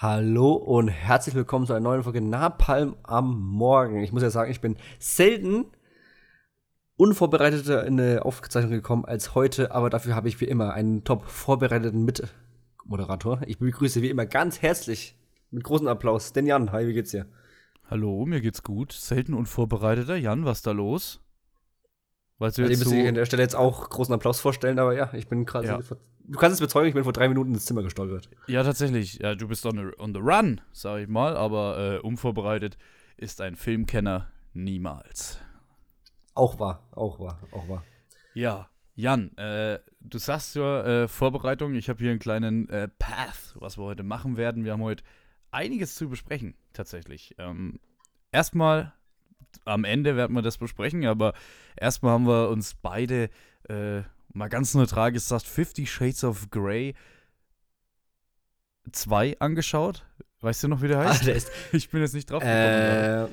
Hallo und herzlich willkommen zu einer neuen Folge Napalm am Morgen. Ich muss ja sagen, ich bin selten unvorbereiteter in eine Aufzeichnung gekommen als heute, aber dafür habe ich wie immer einen top vorbereiteten Mitmoderator. Ich begrüße wie immer ganz herzlich mit großem Applaus den Jan. Hi, wie geht's dir? Hallo, mir geht's gut. Selten unvorbereiteter. Jan, was ist da los? Weil du also jetzt so ich an der Stelle jetzt auch großen Applaus vorstellen, aber ja, ich bin gerade ja. Du kannst es bezeugen, ich bin vor drei Minuten ins Zimmer gestolpert. Ja, tatsächlich. Ja, du bist on the, on the run, sag ich mal, aber äh, unvorbereitet ist ein Filmkenner niemals. Auch wahr, auch wahr, auch wahr. Ja, Jan, äh, du sagst zur äh, Vorbereitung, ich habe hier einen kleinen äh, Path, was wir heute machen werden. Wir haben heute einiges zu besprechen, tatsächlich. Ähm, erstmal, am Ende werden wir das besprechen, aber erstmal haben wir uns beide äh, mal ganz neutral gesagt, Fifty Shades of Grey 2 angeschaut. Weißt du noch, wie der heißt? Ah, der ist, ich bin jetzt nicht drauf gekommen. Äh,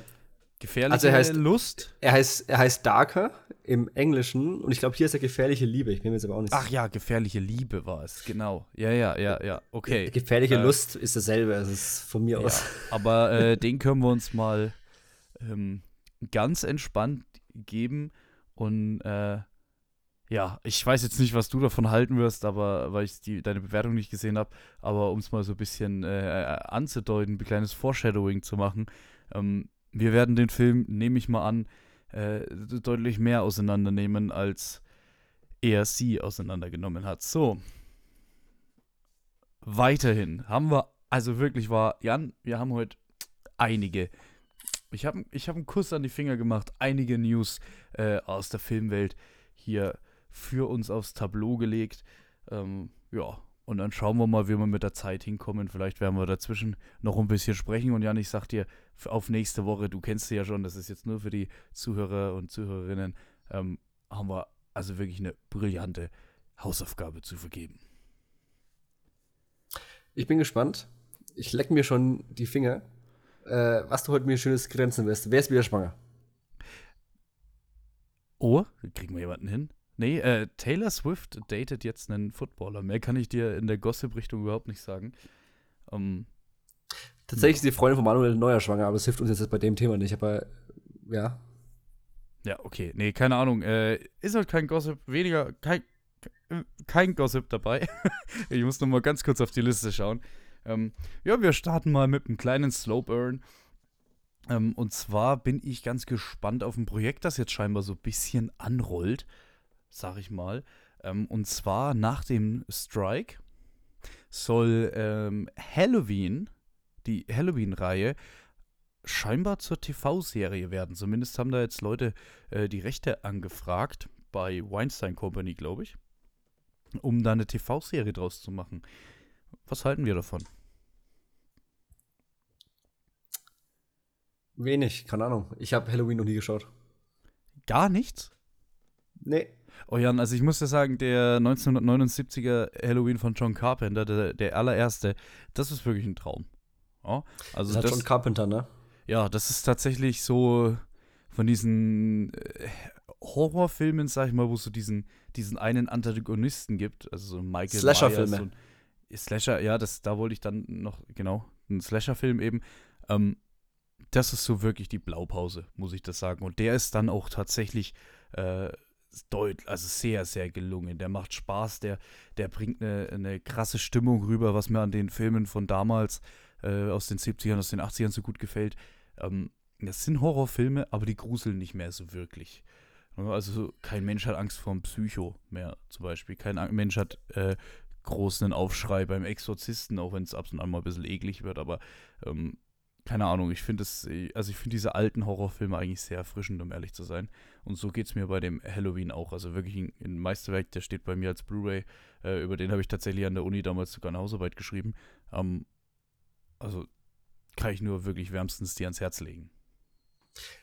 gefährliche also er heißt, Lust? Er heißt, er heißt Darker im Englischen und ich glaube, hier ist er gefährliche Liebe. Ich bin mir jetzt aber auch nicht Ach ja, gefährliche Liebe war es, genau. Ja, ja, ja, ja, okay. Gefährliche äh, Lust ist dasselbe, es ist von mir ja, aus. Aber äh, den können wir uns mal ähm, ganz entspannt geben und äh, ja, ich weiß jetzt nicht, was du davon halten wirst, aber weil ich die, deine Bewertung nicht gesehen habe, aber um es mal so ein bisschen äh, anzudeuten, ein kleines Foreshadowing zu machen, ähm, wir werden den Film, nehme ich mal an, äh, deutlich mehr auseinandernehmen, als er sie auseinandergenommen hat. So. Weiterhin haben wir, also wirklich war, Jan, wir haben heute einige. Ich habe ich hab einen Kuss an die Finger gemacht, einige News äh, aus der Filmwelt hier für uns aufs Tableau gelegt. Ähm, ja, und dann schauen wir mal, wie wir mit der Zeit hinkommen. Vielleicht werden wir dazwischen noch ein bisschen sprechen. Und Jan, ich sag dir, auf nächste Woche, du kennst sie ja schon, das ist jetzt nur für die Zuhörer und Zuhörerinnen, ähm, haben wir also wirklich eine brillante Hausaufgabe zu vergeben. Ich bin gespannt. Ich leck mir schon die Finger, äh, was du heute mir schönes grenzen wirst. Wer ist wieder schwanger? Oh, kriegen wir jemanden hin? Nee, äh, Taylor Swift datet jetzt einen Footballer. Mehr kann ich dir in der Gossip-Richtung überhaupt nicht sagen. Um, ähm, Tatsächlich ist die Freundin von Manuel Neuer schwanger, aber das hilft uns jetzt bei dem Thema nicht. Aber ja. Ja, okay. Nee, keine Ahnung. Äh, ist halt kein Gossip, weniger, kein, kein Gossip dabei. ich muss noch mal ganz kurz auf die Liste schauen. Ähm, ja, wir starten mal mit einem kleinen Slow Burn. Ähm, und zwar bin ich ganz gespannt auf ein Projekt, das jetzt scheinbar so ein bisschen anrollt sag ich mal. Ähm, und zwar nach dem Strike soll ähm, Halloween, die Halloween-Reihe, scheinbar zur TV-Serie werden. Zumindest haben da jetzt Leute äh, die Rechte angefragt bei Weinstein Company, glaube ich, um da eine TV-Serie draus zu machen. Was halten wir davon? Wenig, keine Ahnung. Ich habe Halloween noch nie geschaut. Gar nichts? Nee. Oh Jan, also ich muss ja sagen, der 1979er Halloween von John Carpenter, der, der allererste, das ist wirklich ein Traum. Ja, also das hat John Carpenter, ne? Ja, das ist tatsächlich so von diesen äh, Horrorfilmen, sag ich mal, wo es so diesen, diesen einen Antagonisten gibt, also so Michael Slasher-Filme. Slasher, ja, das, da wollte ich dann noch, genau, ein Slasher-Film eben. Ähm, das ist so wirklich die Blaupause, muss ich das sagen. Und der ist dann auch tatsächlich äh, deutlich, also sehr, sehr gelungen. Der macht Spaß, der, der bringt eine, eine krasse Stimmung rüber, was mir an den Filmen von damals, äh, aus den 70ern, aus den 80ern so gut gefällt. Ähm, das sind Horrorfilme, aber die gruseln nicht mehr so wirklich. Also kein Mensch hat Angst vor einem Psycho mehr zum Beispiel. Kein Mensch hat äh, großen Aufschrei beim Exorzisten, auch wenn es ab und an mal ein bisschen eklig wird, aber ähm, keine Ahnung, ich finde es, also ich finde diese alten Horrorfilme eigentlich sehr erfrischend, um ehrlich zu sein. Und so geht es mir bei dem Halloween auch. Also wirklich ein, ein Meisterwerk, der steht bei mir als Blu-ray. Äh, über den habe ich tatsächlich an der Uni damals sogar eine Hausarbeit geschrieben. Ähm, also kann ich nur wirklich wärmstens dir ans Herz legen.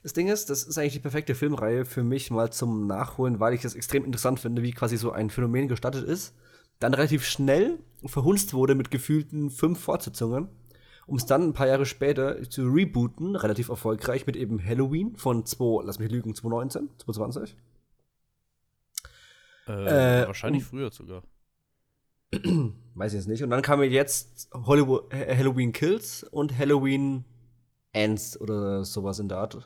Das Ding ist, das ist eigentlich die perfekte Filmreihe für mich mal zum Nachholen, weil ich das extrem interessant finde, wie quasi so ein Phänomen gestartet ist, dann relativ schnell verhunzt wurde mit gefühlten fünf Fortsetzungen um es dann ein paar Jahre später zu rebooten, relativ erfolgreich mit eben Halloween von 2, lass mich lügen, 2019, 2020. Äh, äh, wahrscheinlich früher sogar. weiß ich jetzt nicht. Und dann kam jetzt Hollywood, Halloween Kills und Halloween Ends oder sowas in der Art. Ja,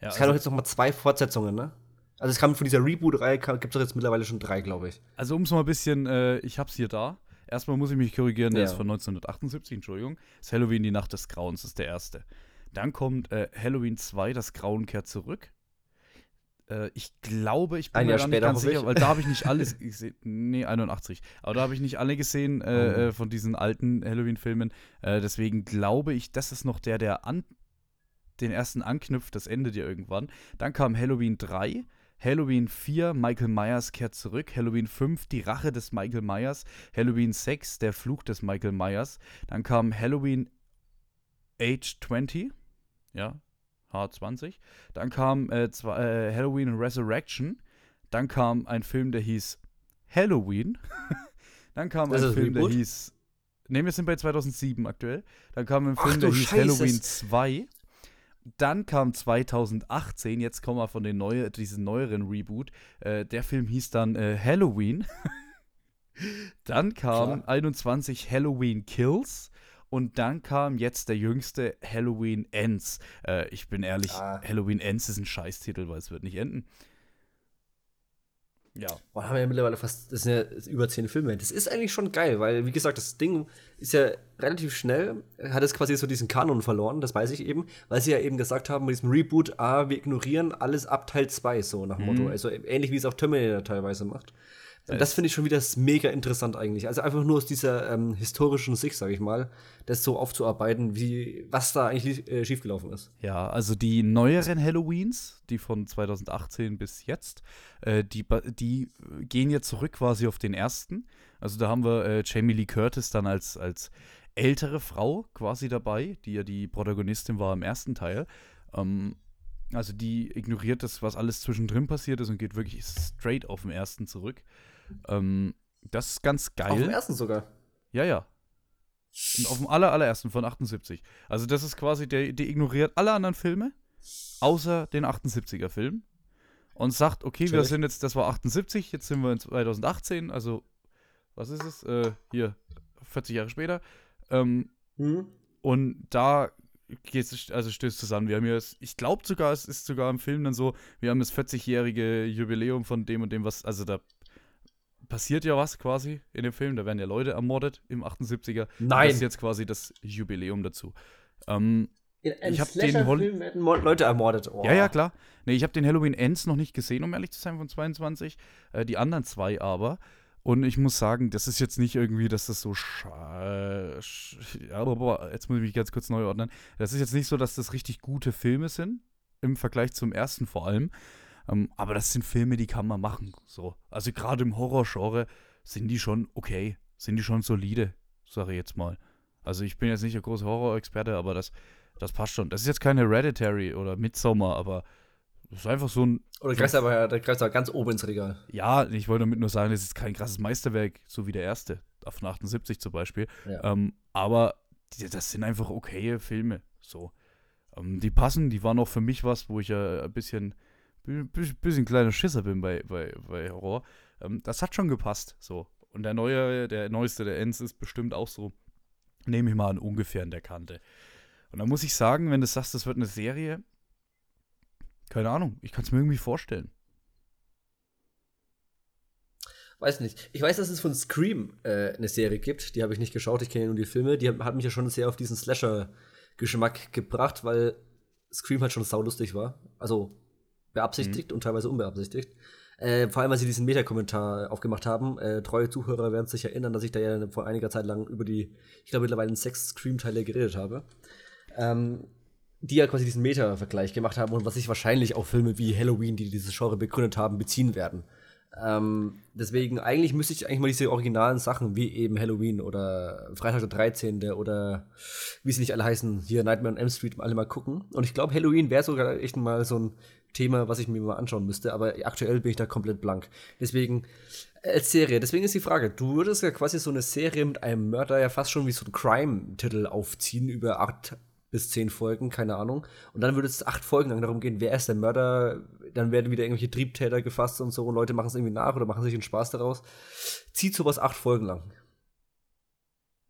es also, kann doch jetzt noch mal zwei Fortsetzungen, ne? Also es kam von dieser Reboot-Reihe, gibt es doch jetzt mittlerweile schon drei, glaube ich. Also um es mal ein bisschen, äh, ich hab's hier da. Erstmal muss ich mich korrigieren, der ja. ist von 1978, Entschuldigung. Das ist Halloween, die Nacht des Grauens, ist der erste. Dann kommt äh, Halloween 2, das Grauen kehrt zurück. Äh, ich glaube, ich bin Ein mir Jahr nicht ganz sicher, weil da habe ich nicht alles gesehen. Nee, 81. Aber da habe ich nicht alle gesehen äh, oh. von diesen alten Halloween-Filmen. Äh, deswegen glaube ich, das ist noch der, der an den ersten anknüpft. Das endet ja irgendwann. Dann kam Halloween 3. Halloween 4, Michael Myers kehrt zurück. Halloween 5, die Rache des Michael Myers. Halloween 6, der Fluch des Michael Myers. Dann kam Halloween Age 20. Ja, H20. Dann kam äh, zwei, äh, Halloween Resurrection. Dann kam ein Film, der hieß Halloween. Dann kam das ein Film, der hieß. Ne, wir sind bei 2007 aktuell. Dann kam ein Film, der hieß Scheiße. Halloween 2. Dann kam 2018, jetzt kommen wir von den neue, diesen neueren Reboot. Äh, der Film hieß dann äh, Halloween. dann kam Klar. 21 Halloween Kills. Und dann kam jetzt der jüngste Halloween Ends. Äh, ich bin ehrlich, ah. Halloween Ends ist ein Scheißtitel, weil es wird nicht enden. Ja. Boah, haben wir ja mittlerweile fast, das sind ja über zehn Filme. Das ist eigentlich schon geil, weil, wie gesagt, das Ding ist ja relativ schnell, hat es quasi so diesen Kanon verloren, das weiß ich eben, weil sie ja eben gesagt haben, mit diesem Reboot, ah, wir ignorieren alles ab Teil 2, so nach dem mhm. Motto. Also ähnlich wie es auch Terminator teilweise macht. Und das finde ich schon wieder mega interessant eigentlich. Also einfach nur aus dieser ähm, historischen Sicht, sage ich mal, das so aufzuarbeiten, wie was da eigentlich äh, schiefgelaufen ist. Ja, also die neueren Halloweens, die von 2018 bis jetzt, äh, die, die gehen jetzt zurück quasi auf den ersten. Also da haben wir äh, Jamie Lee Curtis dann als, als ältere Frau quasi dabei, die ja die Protagonistin war im ersten Teil. Ähm, also die ignoriert das, was alles zwischendrin passiert ist und geht wirklich straight auf den ersten zurück. Ähm, das ist ganz geil. Auf dem ersten sogar. Ja, ja. Und auf dem aller, allerersten von 78. Also, das ist quasi, der, der ignoriert alle anderen Filme, außer den 78er-Film. Und sagt, okay, Natürlich. wir sind jetzt, das war 78, jetzt sind wir in 2018, also, was ist es? Äh, hier, 40 Jahre später. Ähm, mhm. Und da geht es, also stößt zusammen. Wir haben ja, ich glaube sogar, es ist sogar im Film dann so, wir haben das 40-jährige Jubiläum von dem und dem, was, also da passiert ja was quasi in dem Film. Da werden ja Leute ermordet im 78er. Nein. das ist jetzt quasi das Jubiläum dazu. Ähm, in einem ich habe den Film werden Leute ermordet. Oh. Ja, ja, klar. Nee, ich habe den Halloween Ends noch nicht gesehen, um ehrlich zu sein, von 22. Äh, die anderen zwei aber. Und ich muss sagen, das ist jetzt nicht irgendwie, dass das so ja, aber jetzt muss ich mich ganz kurz neu ordnen. Das ist jetzt nicht so, dass das richtig gute Filme sind, im Vergleich zum ersten vor allem. Ähm, aber das sind Filme, die kann man machen. So. Also gerade im Horrorgenre sind die schon okay, sind die schon solide, sage ich jetzt mal. Also ich bin jetzt nicht der große Horror-Experte, aber das, das passt schon. Das ist jetzt keine Hereditary oder Midsommar, aber das ist einfach so ein. Oder greifst aber, da greifst aber ganz oben ins Regal. Ja, ich wollte damit nur sagen, das ist kein krasses Meisterwerk, so wie der erste, von 78 zum Beispiel. Ja. Ähm, aber die, das sind einfach okaye Filme. So. Ähm, die passen, die waren auch für mich was, wo ich ja ein bisschen bisschen kleiner Schisser bin bei, bei, bei Horror. Ähm, das hat schon gepasst. So. Und der neue, der neueste, der Ends ist bestimmt auch so, nehme ich mal an, ungefähr in der Kante. Und da muss ich sagen, wenn du sagst, das wird eine Serie, keine Ahnung, ich kann es mir irgendwie vorstellen. Weiß nicht. Ich weiß, dass es von Scream äh, eine Serie gibt. Die habe ich nicht geschaut, ich kenne nur die Filme. Die hat mich ja schon sehr auf diesen Slasher-Geschmack gebracht, weil Scream halt schon saulustig war. Also beabsichtigt mhm. und teilweise unbeabsichtigt. Äh, vor allem, weil sie diesen Meta-Kommentar aufgemacht haben. Äh, treue Zuhörer werden sich erinnern, dass ich da ja vor einiger Zeit lang über die, ich glaube mittlerweile sechs Scream-Teile geredet habe. Ähm, die ja quasi diesen Meta-Vergleich gemacht haben und was sich wahrscheinlich auf Filme wie Halloween, die dieses Genre begründet haben, beziehen werden. Ähm, deswegen, eigentlich müsste ich eigentlich mal diese originalen Sachen, wie eben Halloween oder Freitag der 13. oder wie sie nicht alle heißen, hier Nightmare on M Street, alle mal gucken. Und ich glaube, Halloween wäre sogar echt mal so ein Thema, was ich mir mal anschauen müsste, aber aktuell bin ich da komplett blank. Deswegen, äh, als Serie, deswegen ist die Frage, du würdest ja quasi so eine Serie mit einem Mörder ja fast schon wie so ein Crime-Titel aufziehen über acht bis zehn Folgen, keine Ahnung. Und dann würde es acht Folgen lang darum gehen, wer ist der Mörder, dann werden wieder irgendwelche Triebtäter gefasst und so und Leute machen es irgendwie nach oder machen sich einen Spaß daraus. Zieht sowas acht Folgen lang.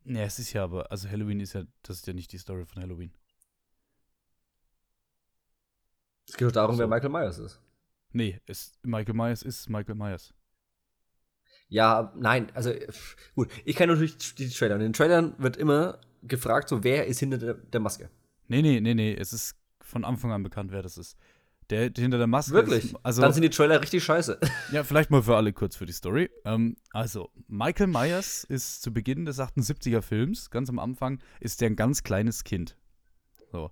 Ja, es ist ja aber, also Halloween ist ja, das ist ja nicht die Story von Halloween. Es geht doch darum, So. wer Michael Myers ist. Nee, es, Michael Myers ist Michael Myers. Ja, nein, also gut, ich kenne natürlich die Trailer. Und in den Trailern wird immer gefragt, so wer ist hinter der, der Maske. Nee, nee, nee, nee, es ist von Anfang an bekannt, wer das ist. Der, der hinter der Maske Wirklich? Ist, also, Dann sind die Trailer richtig scheiße. ja, vielleicht mal für alle kurz für die Story. Ähm, also, Michael Myers ist zu Beginn des 78er Films, ganz am Anfang, ist der ein ganz kleines Kind. So.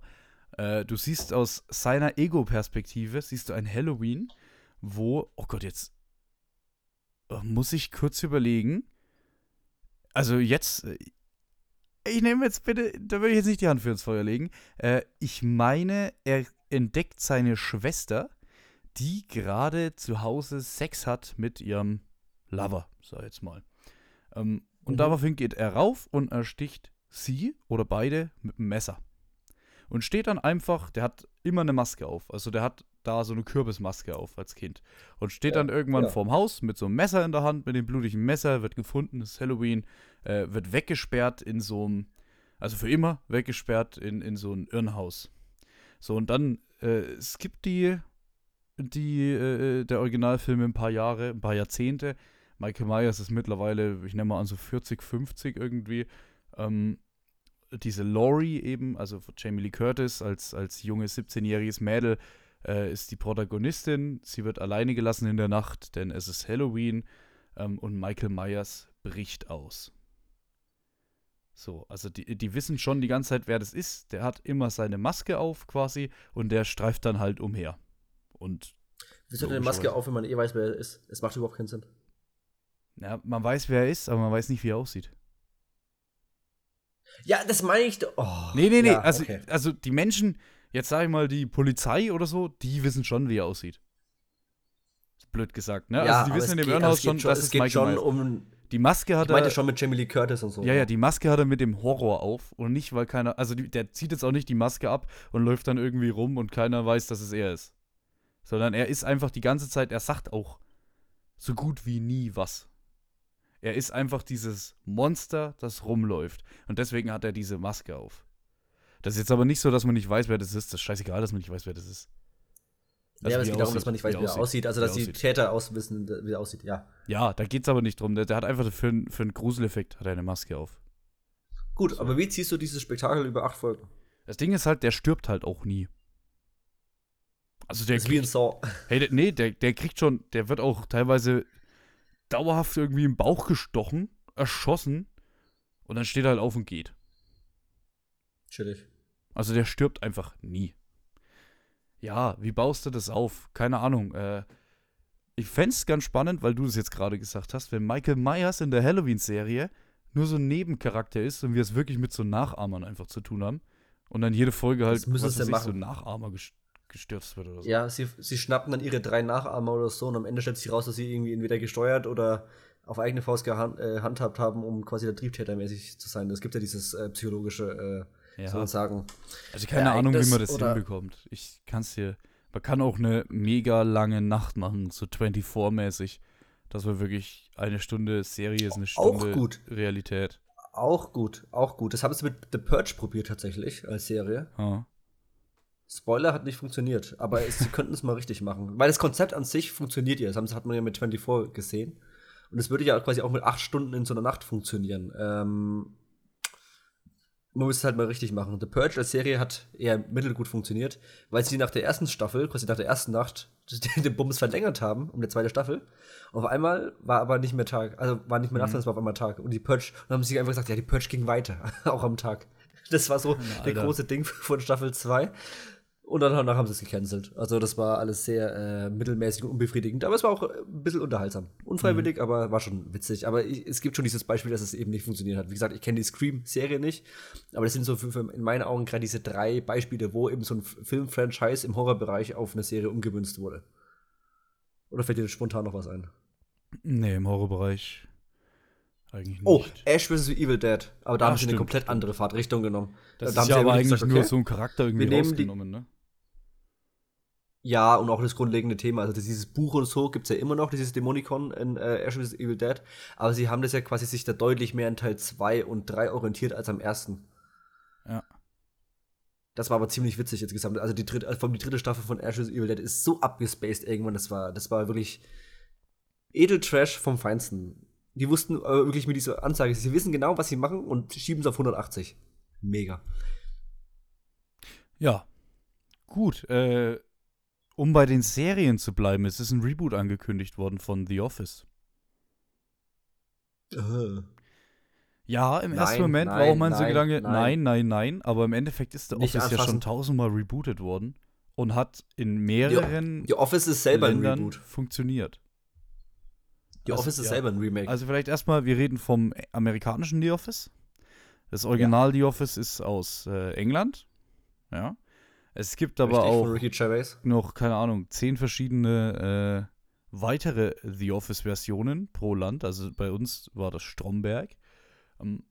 Äh, du siehst aus seiner Ego-Perspektive, siehst du ein Halloween, wo, oh Gott, jetzt äh, muss ich kurz überlegen. Also jetzt, äh, ich nehme jetzt bitte, da will ich jetzt nicht die Hand für ins Feuer legen. Äh, ich meine, er entdeckt seine Schwester, die gerade zu Hause Sex hat mit ihrem Lover, sag ich jetzt mal. Ähm, und Mhm. daraufhin geht er rauf und ersticht sie oder beide mit einem Messer. Und steht dann einfach, der hat immer eine Maske auf. Also der hat da so eine Kürbismaske auf als Kind. Und steht Ja, dann irgendwann ja. vorm Haus mit so einem Messer in der Hand, mit dem blutigen Messer, wird gefunden, ist Halloween, äh, wird weggesperrt in so einem, also für immer weggesperrt in, in so ein Irrenhaus. So, und dann, äh, gibt die, die, äh, der Originalfilm ein paar Jahre, ein paar Jahrzehnte. Michael Myers ist mittlerweile, ich nenne mal an, so 40, 50 irgendwie. Ähm, diese Laurie eben, also Jamie Lee Curtis als, als junges 17-jähriges Mädel, äh, ist die Protagonistin. Sie wird alleine gelassen in der Nacht, denn es ist Halloween ähm, und Michael Myers bricht aus. So, also die, die wissen schon die ganze Zeit, wer das ist. Der hat immer seine Maske auf quasi und der streift dann halt umher. Und Wieso hat er eine Maske auf, wenn man eh weiß, wer er ist? Es macht überhaupt keinen Sinn. ja, man weiß, wer er ist, aber man weiß nicht, wie er aussieht. Ja, das meine ich doch. Oh, Nee, nee, nee. ja, also, okay. also die Menschen, jetzt sage ich mal, die Polizei oder so, die wissen schon, wie er aussieht. Blöd gesagt, ne? ja, also die wissen in dem Irrenhaus schon, schon, dass es es geht Michael schon Myers um. Die Maske hat Ich meinte er. schon mit Jamie Lee Curtis und so. Ja, ja, die Maske hat er mit dem Horror auf und nicht, weil keiner, also die, der zieht jetzt auch nicht die Maske ab und läuft dann irgendwie rum und keiner weiß, dass es er ist. Sondern er ist einfach die ganze Zeit, er sagt auch so gut wie nie was. Er ist einfach dieses Monster, das rumläuft. Und deswegen hat er diese Maske auf. Das ist jetzt aber nicht so, dass man nicht weiß, wer das ist. Das ist scheißegal, dass man nicht weiß, wer das ist. ja, aber es geht er darum, dass man nicht weiß, wie er aussieht. Also, dass die aussieht. Täter auswissen, wie er aussieht, ja. Ja, da geht's aber nicht drum. Der, der hat einfach für, einen- für einen Gruseleffekt hat er eine Maske auf. Gut, aber wie ziehst du dieses Spektakel über acht Folgen? Das Ding ist halt, der stirbt halt auch nie. Also der Das ist wie ein kriegt, Saw. hey, der, nee, der, der kriegt schon, der wird auch teilweise dauerhaft irgendwie im Bauch gestochen, erschossen und dann steht er halt auf und geht. Chillig. Also der stirbt einfach nie. Ja, wie baust du das auf? Keine Ahnung. Äh, ich fände es ganz spannend, weil du es jetzt gerade gesagt hast, wenn Michael Myers in der Halloween-Serie nur so ein Nebencharakter ist und wir es wirklich mit so Nachahmern einfach zu tun haben und dann jede Folge halt was weiß ich, so Nachahmer ges gestürzt wird oder so. Ja, sie, sie schnappen dann ihre drei Nachahmer oder so und am Ende stellt sich raus, dass sie irgendwie entweder gesteuert oder auf eigene Faust gehandhabt äh, handhabt haben, um quasi der Triebtäter mäßig zu sein. Es gibt ja dieses äh, psychologische, äh, Ja. soll man sagen. Also keine Ahnung, wie man das hinbekommt. Ich kann es dir. Man kann auch eine mega lange Nacht machen, so 24-mäßig. Das war wirklich eine Stunde Serie ist eine Auch Stunde gut. Realität. Auch gut, auch gut. Das haben sie mit The Purge probiert tatsächlich als Serie. Ja. Spoiler hat nicht funktioniert, aber es, sie könnten es mal richtig machen. Weil das Konzept an sich funktioniert ja. Das haben- hat man ja mit 24 gesehen. Und es würde ja quasi auch mit acht Stunden in so einer Nacht funktionieren. Ähm, man muss es halt mal richtig machen. The Purge als Serie hat eher mittelgut funktioniert, weil sie nach der ersten Staffel, quasi nach der ersten Nacht, den Bums verlängert haben, um eine zweite Staffel. Auf einmal war aber nicht mehr Tag, also war nicht mehr Nacht, sondern es war auf einmal Tag. Und die Purge, und dann haben sie einfach gesagt, ja, die Purge ging weiter, auch am Tag. Das war so der Alter. große Ding von Staffel 2. Und dann danach haben sie es gecancelt. Also das war alles sehr äh, mittelmäßig und unbefriedigend. Aber es war auch äh, ein bisschen unterhaltsam. Unfreiwillig, Mhm. aber war schon witzig. Aber ich, es gibt schon dieses Beispiel, dass es eben nicht funktioniert hat. Wie gesagt, ich kenne die Scream-Serie nicht. Aber das sind so für, für in meinen Augen gerade diese drei Beispiele, wo eben so ein Film-Franchise im Horrorbereich auf eine Serie umgemünzt wurde. Oder fällt dir spontan noch was ein? Nee, im Horrorbereich eigentlich nicht. Oh, Ash vs. Evil Dead. Aber da Ja, haben sie eine stimmt, komplett stimmt. andere Fahrtrichtung genommen. das da haben ist sie ja aber eigentlich gesagt, nur okay, so ein Charakter irgendwie wir nehmen die- rausgenommen, ne? Ja, und auch das grundlegende Thema. Also dieses Buch und so gibt es ja immer noch, dieses Dämonikon in äh, Ash vs. Evil Dead. Aber sie haben das ja quasi sich da deutlich mehr in Teil 2 und 3 orientiert als am ersten. Ja. Das war aber ziemlich witzig insgesamt. Also die dritte, also die dritte Staffel von Ash vs. Evil Dead ist so abgespaced irgendwann. Das war, das war wirklich Edeltrash vom Feinsten. Die wussten äh, wirklich mit dieser Ansage, sie wissen genau, was sie machen und schieben es auf 180. Mega. Ja. Gut, äh, um bei den Serien zu bleiben, es ist ein Reboot angekündigt worden von The Office. Uh. Ja, im Nein, ersten Moment war nein, auch mein so Gedanke, nein. nein, nein, aber im Endeffekt ist The Nicht Office ja schon anfassen. tausendmal rebootet worden und hat in mehreren Die Office ist selber ein Reboot. funktioniert. Die Also, Office ist ja. selber ein Remake. Also vielleicht erstmal, wir reden vom amerikanischen The Office. Das Original The Office ist aus äh, England. Ja. Es gibt aber Richtig, auch noch, keine Ahnung, zehn verschiedene äh, weitere The Office-Versionen pro Land. Also bei uns war das Stromberg. Ähm,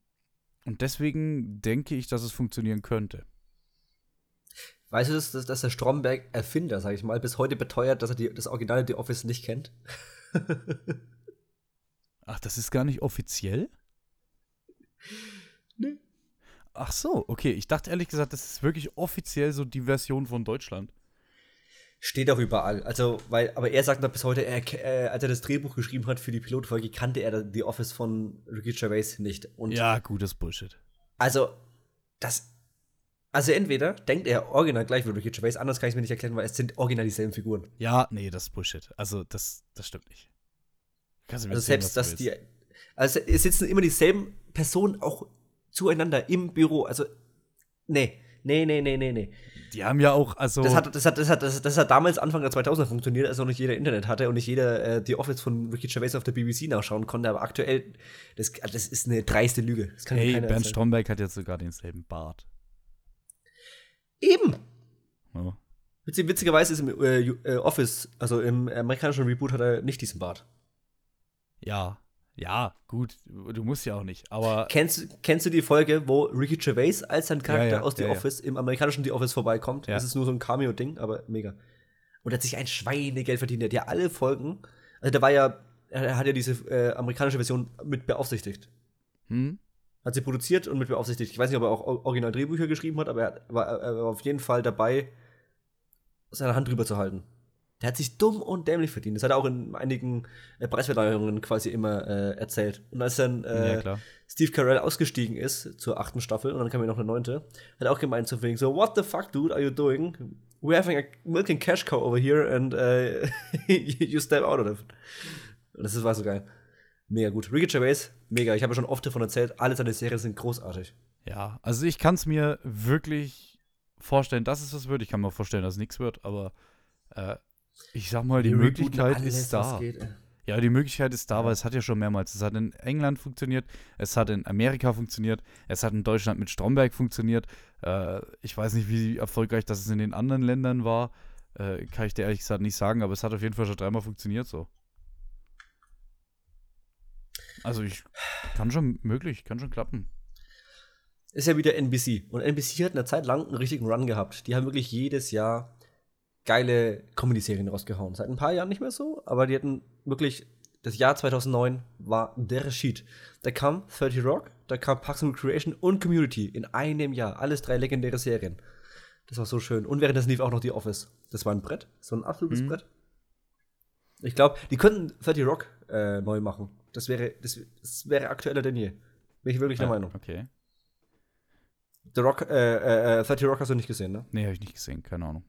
und deswegen denke ich, dass es funktionieren könnte. Weißt du, dass, dass, dass der Stromberg-Erfinder, sag ich mal, bis heute beteuert, dass er die, das originale The Office nicht kennt? Ach, das ist gar nicht offiziell? Ach so, okay. Ich dachte ehrlich gesagt, das ist wirklich offiziell so die Version von Deutschland. Steht auch überall. Also, weil, aber er sagt noch bis heute, er, äh, als er das Drehbuch geschrieben hat für die Pilotfolge, kannte er The Office von Ricky Gervais nicht. Und Ja, gutes Bullshit. also, das. Also, entweder denkt er original gleich wie Ricky Gervais, anders kann ich es mir nicht erklären, weil es sind original dieselben Figuren. Ja, nee, das ist Bullshit. Also, das, das stimmt nicht. Kannst du mir Also, selbst, dass die. Also, es sitzen immer dieselben Personen auch zueinander im Büro. Also, nee. Nee, nee, nee, nee, nee. Die haben ja auch, also. Das hat, das, hat, das, hat, das, das hat damals Anfang der 2000er funktioniert, als noch nicht jeder Internet hatte und nicht jeder äh, die Office von Ricky Gervais auf der BBC nachschauen konnte. Aber aktuell, das, das ist eine dreiste Lüge. Das kann hey, Bernd erzählen. Stromberg hat jetzt sogar denselben Bart. Eben! Witzig, witzigerweise ist im äh, äh, Office, also im amerikanischen Reboot, hat er nicht diesen Bart. Ja, ja, gut, du musst ja auch nicht, aber Kennst, kennst du die Folge, wo Ricky Gervais als sein Charakter Ja, ja, aus The ja. Office im amerikanischen The Office vorbeikommt? Ja. Das ist nur so ein Cameo-Ding, aber mega. Und er hat sich ein Schweinegeld verdient. Er hat ja alle Folgen. Also, der war ja, er hat ja diese äh, amerikanische Version mit beaufsichtigt. hm? Hat sie produziert und mit beaufsichtigt. Ich weiß nicht, ob er auch original Drehbücher geschrieben hat, aber er war, er war auf jeden Fall dabei, seine Hand drüber zu halten. Der hat sich dumm und dämlich verdient. Das hat er auch in einigen äh, Preisverleihungen quasi immer äh, erzählt. Und als dann äh, ja. Steve Carell ausgestiegen ist zur achten Staffel und dann kam ja noch eine neunte, hat er auch gemeint so wegen so, what the fuck, dude, are you doing? We're having a milk and cash cow over here and uh, you step out of it. Und das war so geil. Mega gut. Ricky Gervais, mega. Ich habe ja schon oft davon erzählt, alle seine Serien sind großartig. Ja, also ich kann es mir wirklich vorstellen, dass es was wird. Ich kann mir vorstellen, dass es nichts wird, aber äh, ich sag mal, die rebooten Möglichkeit alles, ist da. geht, ey. Ja, die Möglichkeit ist da, Ja. weil es hat ja schon mehrmals. Es hat in England funktioniert, es hat in Amerika funktioniert, es hat in Deutschland mit Stromberg funktioniert. Äh, ich weiß nicht, wie erfolgreich das in den anderen Ländern war. Äh, kann ich dir ehrlich gesagt nicht sagen, aber es hat auf jeden Fall schon dreimal funktioniert so. Also ich kann schon möglich, kann schon klappen. Ist ja wieder NBC. Und NBC hat eine Zeit lang einen richtigen Run gehabt. Die haben wirklich jedes Jahr geile Comedy-Serien rausgehauen. Seit ein paar Jahren nicht mehr so, aber die hatten wirklich, das Jahr 2009 war der Shit. Da kam 30 Rock, da kam Parks and Recreation und Community in einem Jahr. Alles drei legendäre Serien. Das war so schön. Und währenddessen lief auch noch The Office. Das war ein Brett. So ein absolutes Mhm. Brett. Ich glaube, die könnten 30 Rock äh, neu machen. Das wäre, das, das wäre aktueller denn je. Bin ich wirklich der Ja, Meinung. Okay. The Rock, äh, äh, 30 Rock hast du nicht gesehen, ne? Nee, habe ich nicht gesehen, keine Ahnung.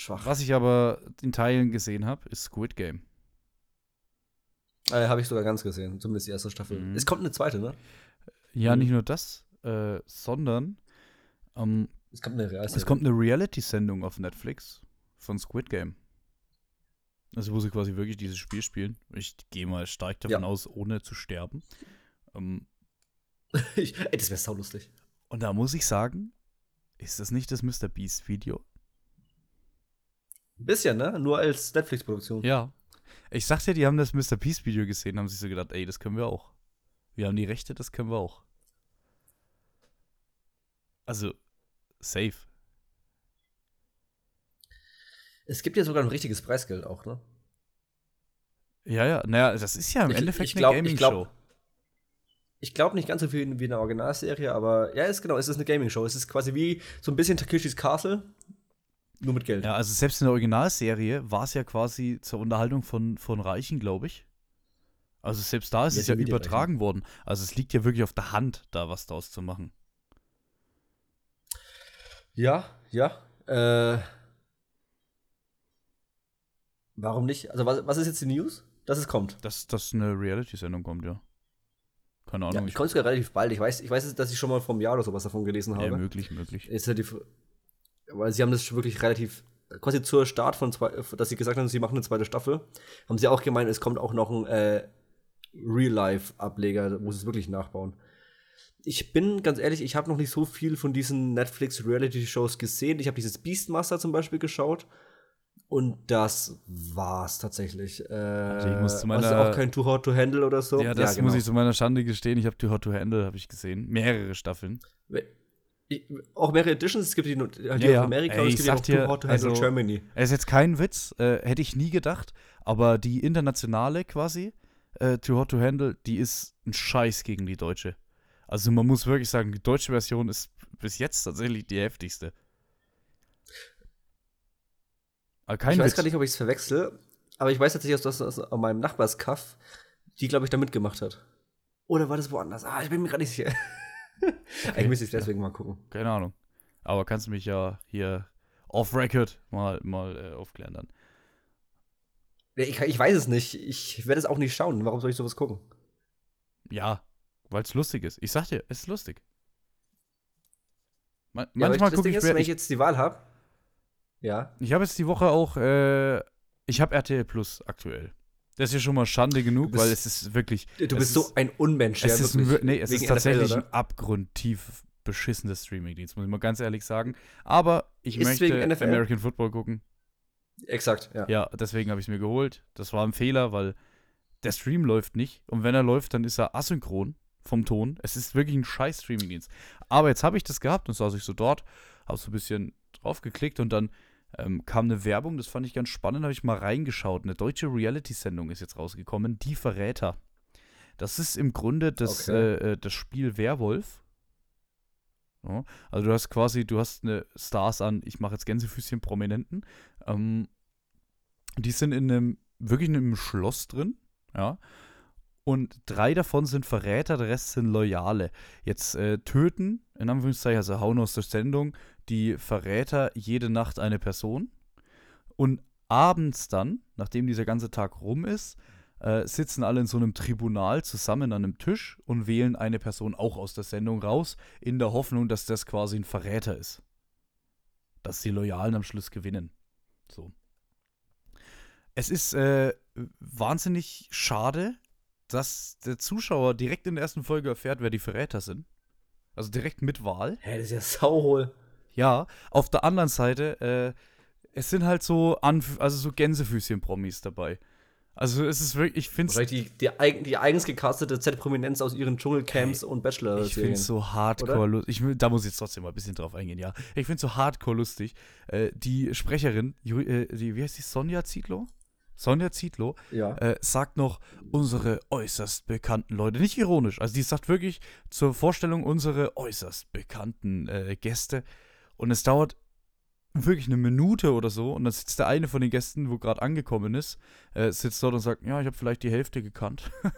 Schwach. Was ich aber in Teilen gesehen habe, ist Squid Game. Äh, Habe ich sogar ganz gesehen, zumindest die erste Staffel. Mhm. Es kommt eine zweite, ne? Ja, Mhm. nicht nur das, äh, sondern ähm, Es kommt eine kommt eine Reality-Sendung auf Netflix von Squid Game. Also wo sie quasi wirklich dieses Spiel spielen. Ich gehe mal stark davon Ja. aus, ohne zu sterben. Ähm, ich, ey, das wäre saulustig. und da muss ich sagen, ist das nicht das Mr. Beast Video? Ein bisschen, ne? Nur als Netflix-Produktion. Ja. Ich sagte, die haben das Mr. Beast Video gesehen, haben sich so gedacht, ey, das können wir auch. Wir haben die Rechte, das können wir auch. Also, safe. Es gibt ja sogar ein richtiges Preisgeld auch, ne? Ja, ja, naja, das ist ja im Ich- Endeffekt ich glaub- eine Gaming-Show. glaub- Ich glaube nicht ganz so viel wie in der Originalserie, aber ja, ist genau, es ist eine Gaming-Show. Es ist quasi wie so ein bisschen Takeshis Castle, nur mit Geld. Ja, also selbst in der Originalserie war es ja quasi zur Unterhaltung von, von Reichen, glaube ich. Also selbst da ist Ja, es ja übertragen worden. Also es liegt ja wirklich auf der Hand, da was draus zu machen. Ja, ja. Äh, warum nicht? Also, was, was ist jetzt die News? Dass es kommt. Dass, dass eine Reality-Sendung kommt, ja. Keine Ja, Ahnung. ich konnte sogar relativ bald. Ich weiß, ich weiß, dass ich schon mal vor einem Jahr oder sowas davon gelesen ja, habe. möglich, möglich. Ist ja die, weil sie haben das schon wirklich relativ, quasi zur Start von zwei, dass sie gesagt haben, sie machen eine zweite Staffel, haben sie auch gemeint, es kommt auch noch ein äh, Real-Life-Ableger, wo sie es wirklich nachbauen. Ich bin ganz ehrlich, ich habe noch nicht so viel von diesen Netflix-Reality-Shows gesehen. Ich habe dieses Beastmaster zum Beispiel geschaut. Und das war's tatsächlich. Äh, ich muss zu also meiner- auch kein Too Hot to Handle oder so. Ja, das genau. muss ich zu meiner Schande gestehen. Ich habe Too Hot to Handle, habe ich gesehen. Mehrere Staffeln. Auch mehrere Editions, es gibt die, die Ja, ja. Amerika Ey, und es gibt die auch dir, to Handle also- Germany. Es ist jetzt kein Witz, äh, hätte ich nie gedacht, aber die internationale quasi, äh, Too Hot to Handle, die ist ein Scheiß gegen die deutsche. Also man muss wirklich sagen, die deutsche Version ist bis jetzt tatsächlich die heftigste. Aber kein ich weiß gar nicht, ob ich es verwechsel, aber ich weiß tatsächlich, dass das an meinem Nachbarskaff, die, glaube ich, da mitgemacht hat. Oder war das woanders? Ah, ich bin mir gerade nicht sicher. ich müsste es deswegen mal gucken. Keine Ahnung. Aber kannst du mich ja hier off-record mal, mal äh, aufklären dann. Ich, ich weiß es nicht. Ich werde es auch nicht schauen. Warum soll ich sowas gucken? Ja, weil es lustig ist. Ich sag dir, es ist lustig. Man Ja, manchmal gucke ich, ist, wenn ich jetzt die Wahl habe. Ja. Ich habe jetzt die Woche auch, äh, ich habe RTL Plus aktuell. Das ist ja schon mal Schande genug, bist- weil es ist wirklich, Du bist ist- so ein Unmensch. es ja, ist, wirklich. wir- nee, es ist tatsächlich NFL, ein abgrundtief beschissener Streamingdienst, muss ich mal ganz ehrlich sagen. Aber ich Ist möchte? American Football gucken. Exakt, ja. Ja, deswegen habe ich es mir geholt. Das war ein Fehler, weil der Stream läuft nicht. Und wenn er läuft, dann ist er asynchron vom Ton. Es ist wirklich ein scheiß Streamingdienst. Aber jetzt habe ich das gehabt und saß ich so dort, habe so ein bisschen drauf geklickt und dann ähm, kam eine Werbung, das fand ich ganz spannend, habe ich mal reingeschaut. Eine deutsche Reality-Sendung ist jetzt rausgekommen, Die Verräter. Das ist im Grunde das, Okay. äh, äh, das Spiel Werwolf. Ja, also du hast quasi, du hast eine Stars an, ich mache jetzt Gänsefüßchen Prominenten. Ähm, die sind in einem, wirklich in einem Schloss drin, ja. Und drei davon sind Verräter, der Rest sind Loyale. Jetzt äh, töten, in Anführungszeichen, also hauen aus der Sendung, die Verräter jede Nacht eine Person. Und abends dann, nachdem dieser ganze Tag rum ist, äh, sitzen alle in so einem Tribunal zusammen an einem Tisch und wählen eine Person auch aus der Sendung raus, in der Hoffnung, dass das quasi ein Verräter ist. Dass die Loyalen am Schluss gewinnen. So. Es ist äh, wahnsinnig schade, dass der Zuschauer direkt in der ersten Folge erfährt, wer die Verräter sind. Also direkt mit Wahl. Hä, das ist ja sauhohl. Ja, auf der anderen Seite, äh, es sind halt so, Anf also so Gänsefüßchen-Promis dabei. Also es ist wirklich, ich finde es die, die, eigen, die eigens gecastete Z-Prominenz aus ihren Dschungelcamps und bachelor Ich finde es so hardcore lustig. Da muss ich jetzt trotzdem mal ein bisschen drauf eingehen, ja. Ich finde es so hardcore lustig. Äh, die Sprecherin, äh, die, wie heißt die, Sonja Zietlow? Sonja Zietlow Ja. äh, sagt noch unsere äußerst bekannten Leute. Nicht ironisch. Also die sagt wirklich zur Vorstellung unsere äußerst bekannten äh, Gäste. Und es dauert wirklich eine Minute oder so. Und dann sitzt der eine von den Gästen, wo gerade angekommen ist, äh, sitzt dort und sagt, ja, ich habe vielleicht die Hälfte gekannt.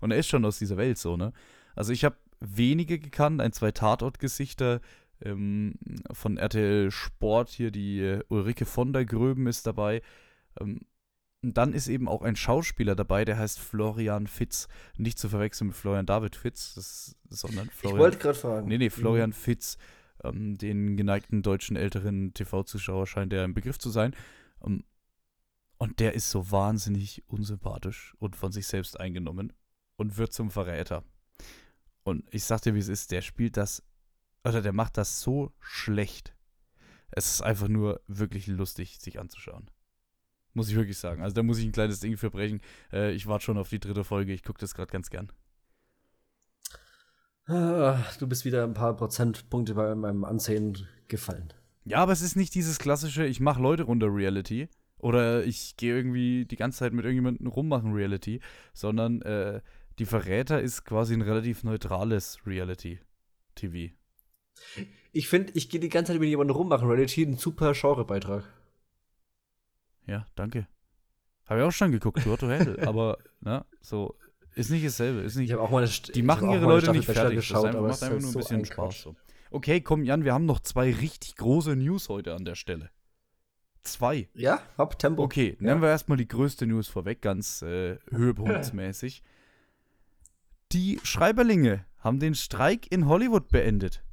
und er ist schon aus dieser Welt so, ne? Also ich habe wenige gekannt, ein, zwei Tatortgesichter ähm, von RTL Sport hier, die äh, Ulrike von der Gröben ist dabei. Ähm, und dann ist eben auch ein Schauspieler dabei, der heißt Florian Fitz. Nicht zu verwechseln mit Florian David Fitz, das, sondern Ich Florian. wollte gerade fragen. Nee, nee, Florian Fitz. Ähm, den geneigten deutschen älteren TV-Zuschauer scheint der ein Begriff zu sein. Ähm, und der ist so wahnsinnig unsympathisch und von sich selbst eingenommen und wird zum Verräter. Und ich sag dir, wie es ist, der spielt das, oder der macht das so schlecht. Es ist einfach nur wirklich lustig, sich anzuschauen. Muss ich wirklich sagen. Also da muss ich ein kleines Ding verbrechen. Äh, ich warte schon auf die dritte Folge. Ich gucke das gerade ganz gern. Ah, Du bist wieder ein paar Prozentpunkte bei meinem Ansehen gefallen. Ja, aber es ist nicht dieses klassische, ich mache Leute runter Reality oder ich gehe irgendwie die ganze Zeit mit irgendjemandem rummachen Reality, sondern äh, die Verräter ist quasi ein relativ neutrales Reality-TV. Ich finde, ich gehe die ganze Zeit mit jemandem rummachen Reality, ein super Genrebeitrag. Ja, danke. Habe ich auch schon geguckt, Tour to Hell, aber ne, so ist nicht dasselbe, ist nicht. Ich auch mal eine, die machen ihre Leute nicht fertig, geschaut, das einfach, macht einfach nur ein bisschen Spaß. So. Okay, komm Jan, wir haben noch zwei richtig große News heute an der Stelle. Zwei. Ja, hab Tempo. Okay, ja. nehmen wir erstmal die größte News vorweg, ganz äh, höhepunktsmäßig. Die Schreiberlinge haben den Streik in Hollywood beendet.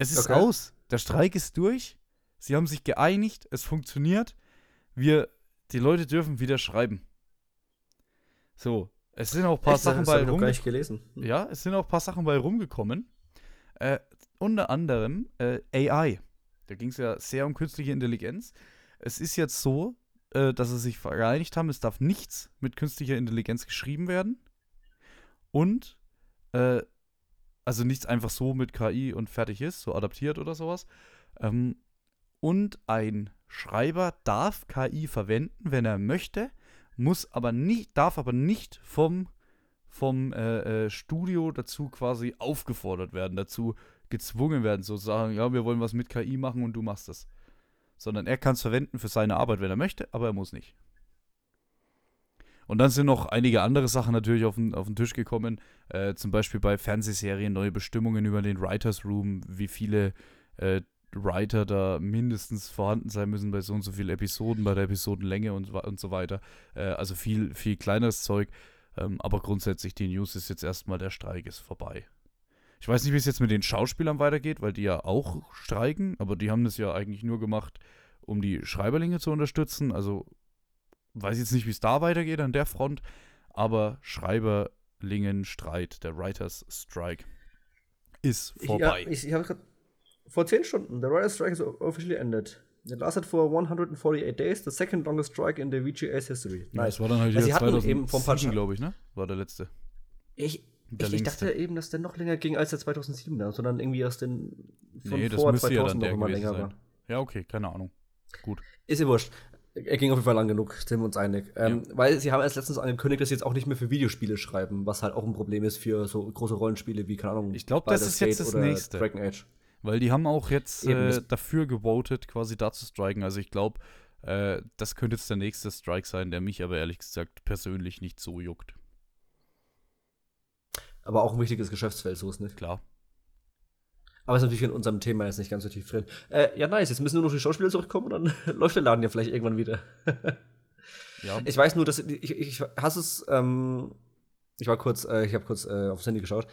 Es ist Okay. aus. Der Streik ist durch. Sie haben sich geeinigt. Es funktioniert. Wir, die Leute dürfen wieder schreiben. So. Es sind auch ein paar Echt, Sachen das bei rumgekommen. Hm. Ja, es sind auch ein paar Sachen bei rumgekommen. Äh, unter anderem äh, AI. Da ging es ja sehr um künstliche Intelligenz. Es ist jetzt so, äh, dass sie sich vereinigt haben, es darf nichts mit künstlicher Intelligenz geschrieben werden. Und, äh, also nichts einfach so mit KI und fertig ist, so adaptiert oder sowas. Ähm, und ein Schreiber darf KI verwenden, wenn er möchte, muss aber nicht, darf aber nicht vom vom äh, äh, Studio dazu quasi aufgefordert werden, dazu gezwungen werden, so sagen, ja, wir wollen was mit KI machen und du machst das. Sondern er kann es verwenden für seine Arbeit, wenn er möchte, aber er muss nicht. Und dann sind noch einige andere Sachen natürlich auf den, auf den Tisch gekommen, äh, zum Beispiel bei Fernsehserien neue Bestimmungen über den Writers Room, wie viele äh, Writer da mindestens vorhanden sein müssen bei so und so vielen Episoden, bei der Episodenlänge und, und so weiter. Äh, also viel, viel kleineres Zeug. Ähm, aber grundsätzlich, die News ist jetzt erstmal, der Streik ist vorbei. Ich weiß nicht, wie es jetzt mit den Schauspielern weitergeht, weil die ja auch streiken, aber die haben das ja eigentlich nur gemacht, um die Schreiberlinge zu unterstützen. Also weiß jetzt nicht, wie es da weitergeht an der Front, aber Schreiberlingen-Streit, der Writers Strike, ist Ich, ja, vorbei. ich, ich habe vor 10 Stunden, the Writer's Strike is officially ended. It lasted for 148 days, the second longest strike in the VGA's history. Ja, das war dann halt ein paar 2007, Tagen- glaube ich, ne? War der letzte. Ich, Der ich, ich dachte eben, dass der noch länger ging als der 2007, da, sondern irgendwie erst den von Nee, das vor müsste ja 2000 dann noch der immer länger sein. war. Ja, okay, keine Ahnung. Gut. Ist ja wurscht. Er ging auf jeden Fall lang genug, sind wir uns einig. Ähm, Weil sie haben erst letztens angekündigt, dass sie jetzt auch nicht mehr für Videospiele schreiben, was halt auch ein Problem ist für so große Rollenspiele wie, keine Ahnung, Ich glaub, das ist jetzt das Nächste. Dragon Age. Weil die haben auch jetzt äh, dafür gewotet, quasi da zu striken. Also ich glaube, äh, das könnte jetzt der nächste Strike sein, der mich aber ehrlich gesagt persönlich nicht so juckt. Aber auch ein wichtiges Geschäftsfeld, so ist nicht. Klar. Aber ist natürlich in unserem Thema jetzt nicht ganz so tief drin. Äh, ja, nice. Jetzt müssen nur noch die Schauspieler zurückkommen und dann läuft der Laden ja vielleicht irgendwann wieder. Ja, Ich weiß nur, dass ich, ich hasse es. Ähm, ich war kurz, äh, ich habe kurz äh, aufs Handy geschaut.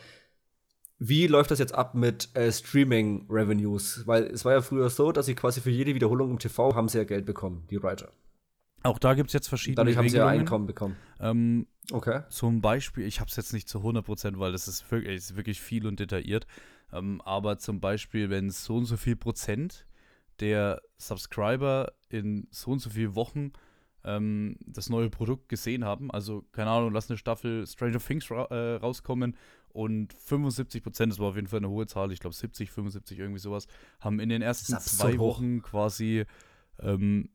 Wie läuft das jetzt ab mit äh, Streaming-Revenues? Weil es war ja früher so, dass sie quasi für jede Wiederholung im TV haben sie ja Geld bekommen, die Writer. auch da gibt es jetzt verschiedene Dadurch haben sie ja. Einkommen bekommen. Ähm, Okay. Zum Beispiel, ich habe es jetzt nicht zu 100%, weil das ist wirklich, ist wirklich viel und detailliert. Ähm, aber zum Beispiel, wenn so und so viel Prozent der Subscriber in so und so vielen Wochen ähm, das neue Produkt gesehen haben, also keine Ahnung, lass eine Staffel Stranger Things ra äh, rauskommen und 75%, das war auf jeden Fall eine hohe Zahl, ich glaube 70, 75, irgendwie sowas, haben in den ersten zwei. Wochen quasi ähm,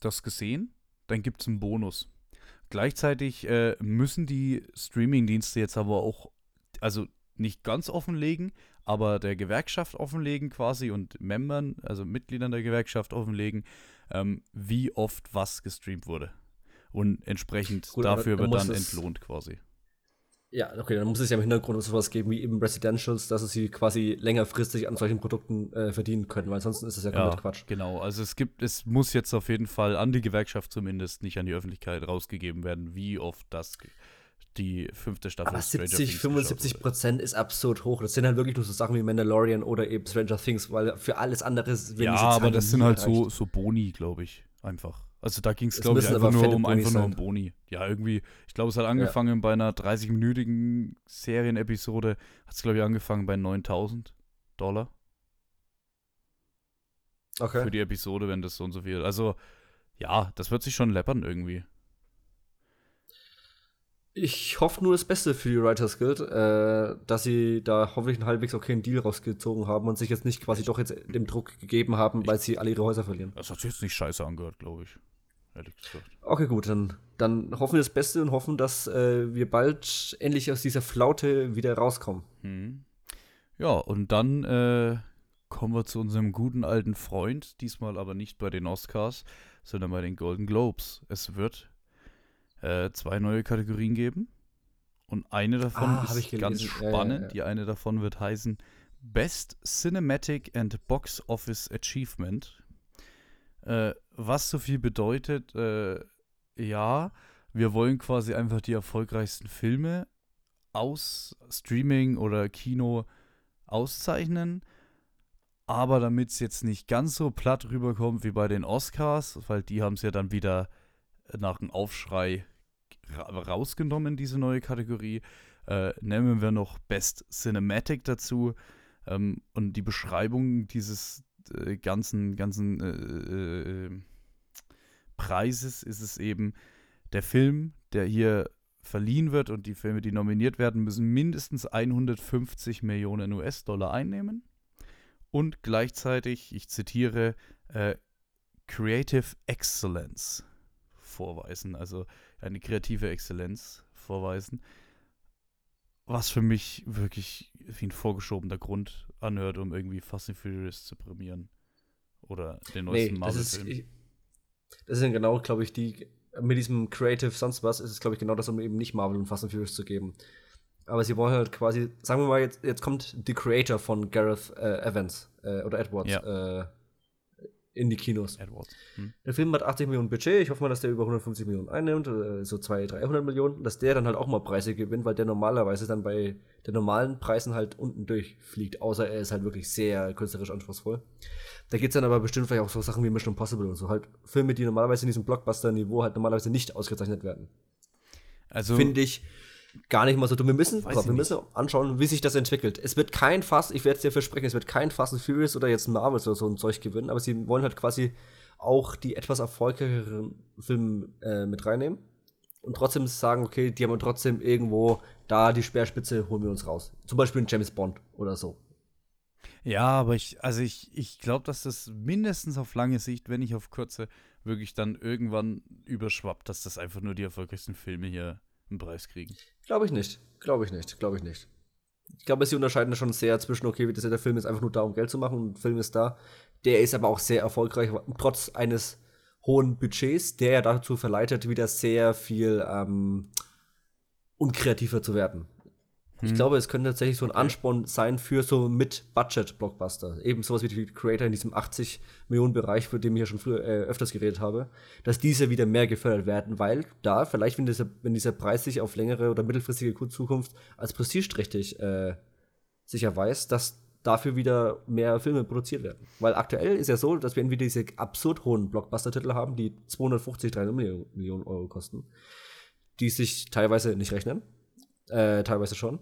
das gesehen, dann gibt es einen Bonus. Gleichzeitig äh, müssen die Streaming-Dienste jetzt aber auch, also nicht ganz offenlegen, aber der Gewerkschaft offenlegen quasi und Membern, also Mitgliedern der Gewerkschaft offenlegen, ähm, wie oft was gestreamt wurde. Und entsprechend Gut, dafür dann wird dann entlohnt quasi. Ja, okay, dann muss es ja im Hintergrund sowas geben wie eben Residentials, dass sie quasi längerfristig an solchen Produkten äh, verdienen können, weil ansonsten ist das ja Ja, komplett Quatsch. genau. Also es gibt, es muss jetzt auf jeden Fall an die Gewerkschaft zumindest, nicht an die Öffentlichkeit rausgegeben werden, wie oft das die fünfte Staffel Aber Stranger 70, Things geschaut 75 wurde. Prozent ist absurd hoch. Das sind halt wirklich nur so Sachen wie Mandalorian oder eben Stranger Things, weil für alles andere werden Ja, aber das sind halt so, erreicht. so Boni, glaube ich, einfach. Also da ging es, glaube ich, einfach nur um einfach nur um Boni. Ja, irgendwie, ich glaube, es hat angefangen bei einer 30-minütigen Serienepisode, hat es, glaube ich, angefangen bei 9000 Dollar für Okay. die Episode, wenn das so und so viel. Also, ja, das wird sich schon läppern irgendwie. Ich hoffe nur das Beste für die Writers Guild, äh, dass sie da hoffentlich einen halbwegs okayen Deal rausgezogen haben und sich jetzt nicht quasi doch jetzt dem Druck gegeben haben, weil sie alle ihre Häuser verlieren. Das hat sich jetzt nicht scheiße angehört, glaube ich. Ehrlich gesagt. Okay, gut, dann, dann hoffen wir das Beste und hoffen, dass äh, wir bald endlich aus dieser Flaute wieder rauskommen. Mhm. Ja, und dann äh, kommen wir zu unserem guten alten Freund, diesmal aber nicht bei den Oscars, sondern bei den Golden Globes. Es wird äh, zwei neue Kategorien geben. Und eine davon Ah, ist ganz gelesen. Ja, spannend. ja. Die eine davon wird heißen Best Cinematic and Box Office Achievement. Äh, was so viel bedeutet, äh, ja, wir wollen quasi einfach die erfolgreichsten Filme aus Streaming oder Kino auszeichnen. Aber damit es jetzt nicht ganz so platt rüberkommt wie bei den Oscars, weil die haben es ja dann wieder nach einem Aufschrei ra rausgenommen, diese neue Kategorie, äh, nehmen wir noch Best Cinematic dazu. Ähm, und die Beschreibung dieses äh, ganzen, ganzen äh, äh, Preises ist es eben, der Film, der hier verliehen wird und die Filme, die nominiert werden, müssen mindestens 150 Millionen US-Dollar einnehmen. Und gleichzeitig, ich zitiere, äh, Creative Excellence vorweisen, also eine kreative Exzellenz vorweisen, was für mich wirklich wie ein vorgeschobener Grund anhört, um irgendwie Fast and Furious zu prämieren oder den neuesten Nee, das ist, Marvel-Film. ich, das sind genau, glaube ich, die, mit diesem Creative sonst was ist es, glaube ich, genau das, um eben nicht Marvel und Fast and Furious zu geben. Aber sie wollen halt quasi, sagen wir mal, jetzt, jetzt kommt The Creator von Gareth äh, Evans äh, oder Edwards äh, in die Kinos. Edwards. Hm? Der Film hat 80 Millionen Budget. Ich hoffe mal, dass der über 150 Millionen einnimmt, äh, so 200, 300 Millionen, dass der dann halt auch mal Preise gewinnt, weil der normalerweise dann bei den normalen Preisen halt unten durchfliegt, außer er ist halt wirklich sehr künstlerisch anspruchsvoll. Da geht es dann aber bestimmt vielleicht auch so Sachen wie Mission Impossible und so. Halt Filme, die normalerweise in diesem Blockbuster-Niveau halt normalerweise nicht ausgezeichnet werden. Also, Finde ich gar nicht mal so dumm. Wir müssen, Weiß wir müssen anschauen, wie sich das entwickelt. Es wird kein Fast, ich werde es dir versprechen, es wird kein Fast and Furious oder jetzt Marvel oder so ein Zeug gewinnen, aber sie wollen halt quasi auch die etwas erfolgreicheren Filme äh, mit reinnehmen und trotzdem sagen, okay, die haben trotzdem irgendwo da die Speerspitze, holen wir uns raus. Zum Beispiel ein James Bond oder so. Ja, aber ich, also ich, ich glaube, dass das mindestens auf lange Sicht, wenn nicht auf kurze, wirklich dann irgendwann überschwappt, dass das einfach nur die erfolgreichsten Filme hier einen Preis kriegen. Glaube ich nicht. Glaube ich nicht. Glaube ich nicht. Ich glaube, sie unterscheiden schon sehr zwischen, okay, der Film ist einfach nur da, um Geld zu machen, und ein Film ist da. Der ist aber auch sehr erfolgreich, trotz eines hohen Budgets, der ja dazu verleitet, wieder sehr viel ähm, unkreativer zu werden. Ich Hm. glaube, es könnte tatsächlich so ein Ansporn sein für so Mit-Budget-Blockbuster. Eben sowas wie die Creator in diesem 80 Millionen Bereich, für den ich ja schon früher äh, öfters geredet habe, dass diese wieder mehr gefördert werden, weil da vielleicht, wenn dieser, wenn dieser Preis sich auf längere oder mittelfristige Zukunft als prestigeträchtig äh, sich erweist, dass dafür wieder mehr Filme produziert werden. Weil aktuell ist ja so, dass wir entweder diese absurd hohen Blockbuster-Titel haben, die 250, 300 Millionen, Millionen Euro kosten, die sich teilweise nicht rechnen, äh, teilweise schon.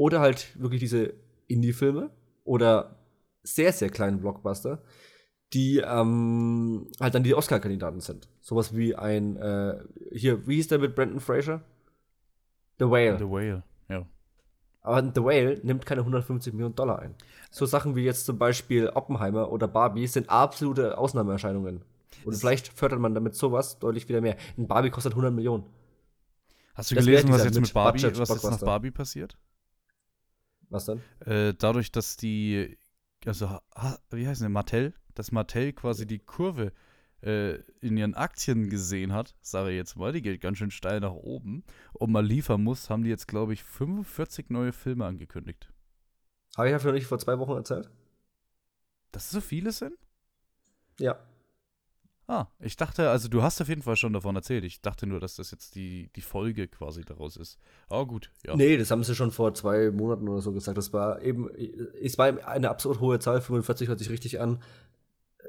Oder halt wirklich diese Indie-Filme oder sehr, sehr kleinen Blockbuster, die ähm, halt dann die Oscar-Kandidaten sind. Sowas wie ein, äh, hier, wie hieß der mit Brandon Fraser? The Whale. The Whale, ja. Aber The Whale nimmt keine 150 Millionen Dollar ein. So Sachen wie jetzt zum Beispiel Oppenheimer oder Barbie sind absolute Ausnahmeerscheinungen. Und vielleicht fördert man damit sowas deutlich wieder mehr. Ein Barbie kostet 100 Millionen. Hast du Das gelesen, was jetzt mit Barbie, was jetzt nach. Barbie passiert? Was dann? Äh, dadurch, dass die, also, wie heißt denn, Mattel, dass Mattel quasi die Kurve äh, in ihren Aktien gesehen hat, sage ich jetzt mal, die geht ganz schön steil nach oben und mal liefern muss, haben die jetzt, glaube ich, 45 neue Filme angekündigt. Habe ich dafür nicht vor zwei Wochen erzählt? Dass so viele sind? Ja. Ah, ich dachte, also du hast auf jeden Fall schon davon erzählt. Ich dachte nur, dass das jetzt die, die Folge quasi daraus ist. Aber gut, ja. Nee, das haben sie schon vor zwei Monaten oder so gesagt. Das war eben, es war eine absurd hohe Zahl, 45 hört sich richtig an.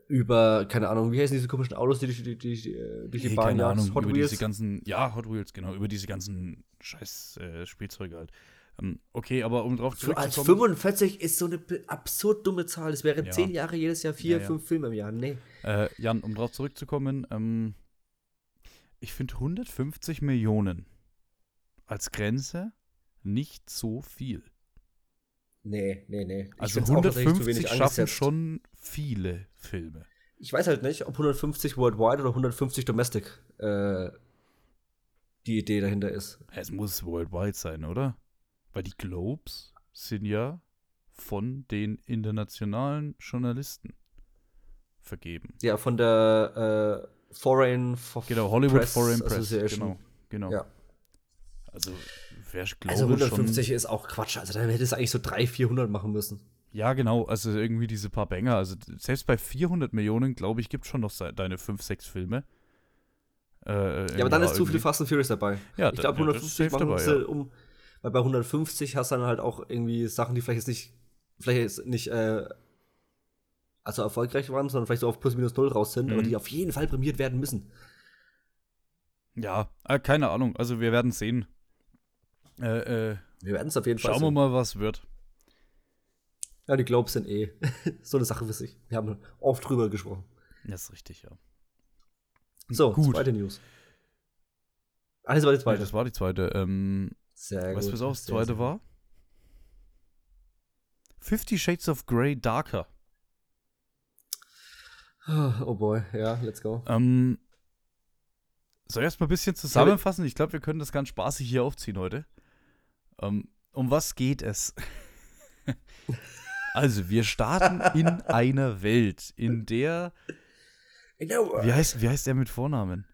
Über, keine Ahnung, wie heißen diese komischen Autos, die durch die, die, die, durch die Nee, Bahn? Ahnung, Hot über Wheels? diese ganzen, ja, Hot Wheels, genau, über diese ganzen scheiß äh, Spielzeuge halt. Ähm, okay, aber um drauf So als zurückzukommen. 45 ist so eine absurd dumme Zahl. Das wären Ja. zehn Jahre jedes Jahr vier, Ja, ja. fünf Filme im Jahr. Nee. Äh, Jan, um drauf zurückzukommen, ähm, ich finde 150 Millionen als Grenze nicht so viel. Nee, nee, nee. Ich Also find's auch tatsächlich zu 150 wenig schaffen angesetzt. schon viele Filme. Ich weiß halt nicht, ob 150 worldwide oder 150 domestic äh, die Idee dahinter ist. Es muss worldwide sein, oder? Weil die Globes sind ja von den internationalen Journalisten vergeben. Ja, von der äh, Foreign Fo- Genau, Hollywood Press Foreign Press. Association. Genau, genau. Ja. Also, wer glaube Also 150 schon. ist auch Quatsch. Also dann hätte es eigentlich so 300, 400 machen müssen. Ja, genau. Also irgendwie diese paar Banger. Also selbst bei 400 Millionen, glaube ich, gibt es schon noch deine 5, 6 Filme. Äh, Ja, aber dann ist zu viel Fast and Furious dabei. Ja, ich glaube, ja, das ist 150 safe machen dabei, ja. um. Weil bei 150 hast du dann halt auch irgendwie Sachen, die vielleicht jetzt nicht, vielleicht jetzt nicht, äh, also erfolgreich waren, sondern vielleicht so auf plus minus null raus sind, aber Mhm. die auf jeden Fall prämiert werden müssen. Ja, äh, keine Ahnung. Also wir werden sehen. Äh, äh, Wir werden es auf jeden Fall schauen wir sehen. mal, was wird. Ja, die Globes sind eh so eine Sache für sich. Wir haben oft drüber gesprochen. Das ist richtig, ja. So, Gut. zweite News. Ah, das war die Ja, zweite. das war die zweite. Ähm, Sehr weißt du, was auch das zweite war? Fifty Shades of Grey Darker. gut. Oh boy, ja, let's go. Ähm, soll ich erstmal ein bisschen zusammenfassen? Ich glaube, wir können das ganz spaßig hier aufziehen heute. Ähm, um was geht es? also, wir starten in einer Welt, in der. Wie heißt, wie heißt er mit Vornamen?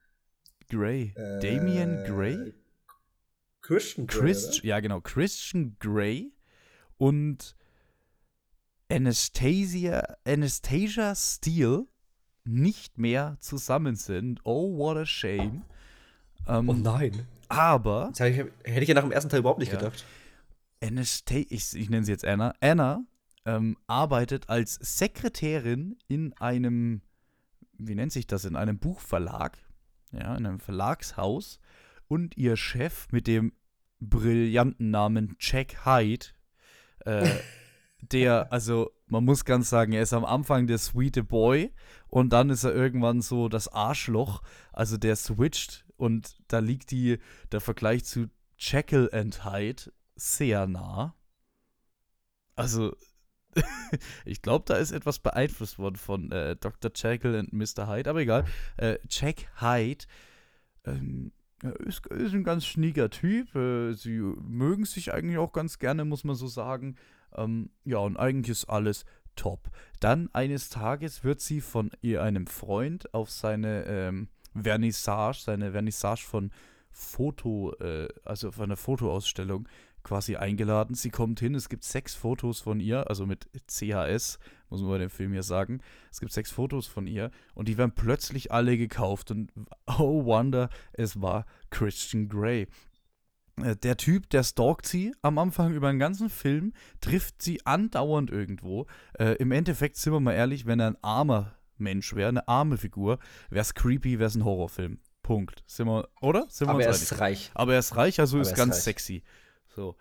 Gray. Äh, Damian Gray? Christian Grey, Christ, ja, genau. Christian Grey und Anastasia, Anastasia Steele nicht mehr zusammen sind. Oh, what a shame. Ähm, Oh nein. aber ich, hätte ich ja nach dem ersten Teil überhaupt nicht Ja. gedacht. Anastasia, ich, ich nenne sie jetzt Anna, Anna ähm, arbeitet als Sekretärin in einem, wie nennt sich das, in einem Buchverlag, ja, in einem Verlagshaus und ihr Chef mit dem brillanten Namen Jack Hyde, äh, der, also man muss ganz sagen, er ist am Anfang der sweete Boy und dann ist er irgendwann so das Arschloch, also der switcht und da liegt die, der Vergleich zu Jekyll and Hyde sehr nah. Also, ich glaube, da ist etwas beeinflusst worden von äh, Dr. Jekyll und Mr. Hyde, aber egal. Äh, Jack Hyde ähm, er ist, ist ein ganz schnieger Typ. Äh, sie mögen sich eigentlich auch ganz gerne, muss man so sagen. Ähm, ja, und eigentlich ist alles top. Dann eines Tages wird sie von ihr einem Freund auf seine ähm, Vernissage, seine Vernissage von Foto, äh, also von einer Fotoausstellung quasi eingeladen. Sie kommt hin, es gibt sechs Fotos von ihr, also mit CHS, muss man bei dem Film hier sagen. Es gibt sechs Fotos von ihr und die werden plötzlich alle gekauft und oh wonder, es war Christian Grey. Äh, Der Typ, der stalkt sie am Anfang über den ganzen Film, trifft sie andauernd irgendwo. Äh, Im Endeffekt, sind wir mal ehrlich, wenn er ein armer Mensch wäre, eine arme Figur, wäre es creepy, wäre es ein Horrorfilm. Punkt. Sind wir, oder? Sind wir Aber er ist reich. Aber er ist reich, also Aber ist er ist ganz reich. sexy. So.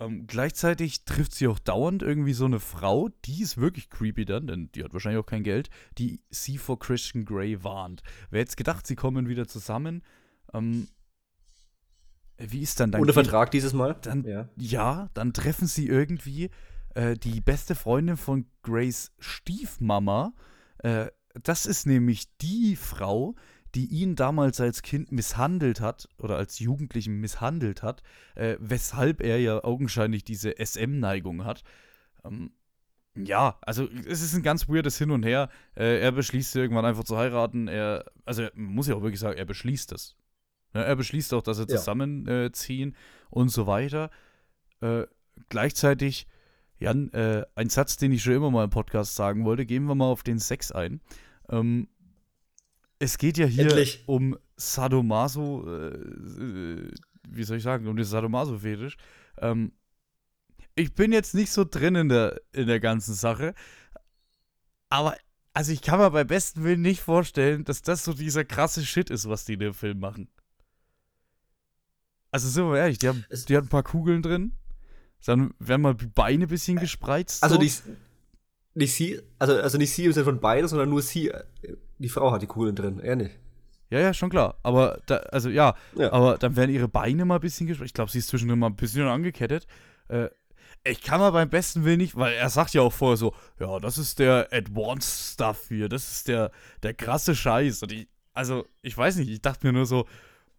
Ähm, gleichzeitig trifft sie auch dauernd irgendwie so eine Frau, die ist wirklich creepy dann, denn die hat wahrscheinlich auch kein Geld, die sie vor Christian Grey warnt. Wer hätte gedacht, sie kommen wieder zusammen? Ähm, wie ist dann dein Ohne Vertrag dieses Mal. Dann, ja. ja. dann treffen sie irgendwie äh, die beste Freundin von Grace Stiefmama. Äh, das ist nämlich die Frau, die ihn damals als Kind misshandelt hat oder als Jugendlichen misshandelt hat, äh, weshalb er ja augenscheinlich diese SM-Neigung hat. Ähm, ja, also es ist ein ganz weirdes Hin und Her. Äh, er beschließt irgendwann einfach zu heiraten. Er, also muss ja auch wirklich sagen, er beschließt es. Ja, er beschließt auch, dass sie Ja. zusammenziehen und so weiter. Äh, gleichzeitig, Jan, äh, ein Satz, den ich schon immer mal im Podcast sagen wollte, gehen wir mal auf den Sex ein. Ähm, es geht ja hier Endlich. um Sadomaso, äh, äh, wie soll ich sagen, um den Sadomaso-Fetisch. Ähm, ich bin jetzt nicht so drin in der, in der ganzen Sache, aber also ich kann mir bei besten Willen nicht vorstellen, dass das so dieser krasse Shit ist, was die in dem Film machen. Also sind wir ehrlich, die haben, Es- die haben ein paar Kugeln drin, dann werden mal die Beine ein bisschen gespreizt. Also so. nicht, nicht sie, also, also nicht sie im Sinne von beide, sondern nur sie, die Frau hat die Kugeln drin, er nicht. Ja, ja, schon klar. Aber, da, also ja, Ja. aber dann werden ihre Beine mal ein bisschen gespannt. Ich glaube, sie ist zwischendrin mal ein bisschen angekettet. Äh, ich kann mal beim besten Willen nicht, weil er sagt ja auch vorher so, ja, das ist der Advanced Stuff hier, das ist der, der krasse Scheiß. Und ich, also, ich weiß nicht, ich dachte mir nur so,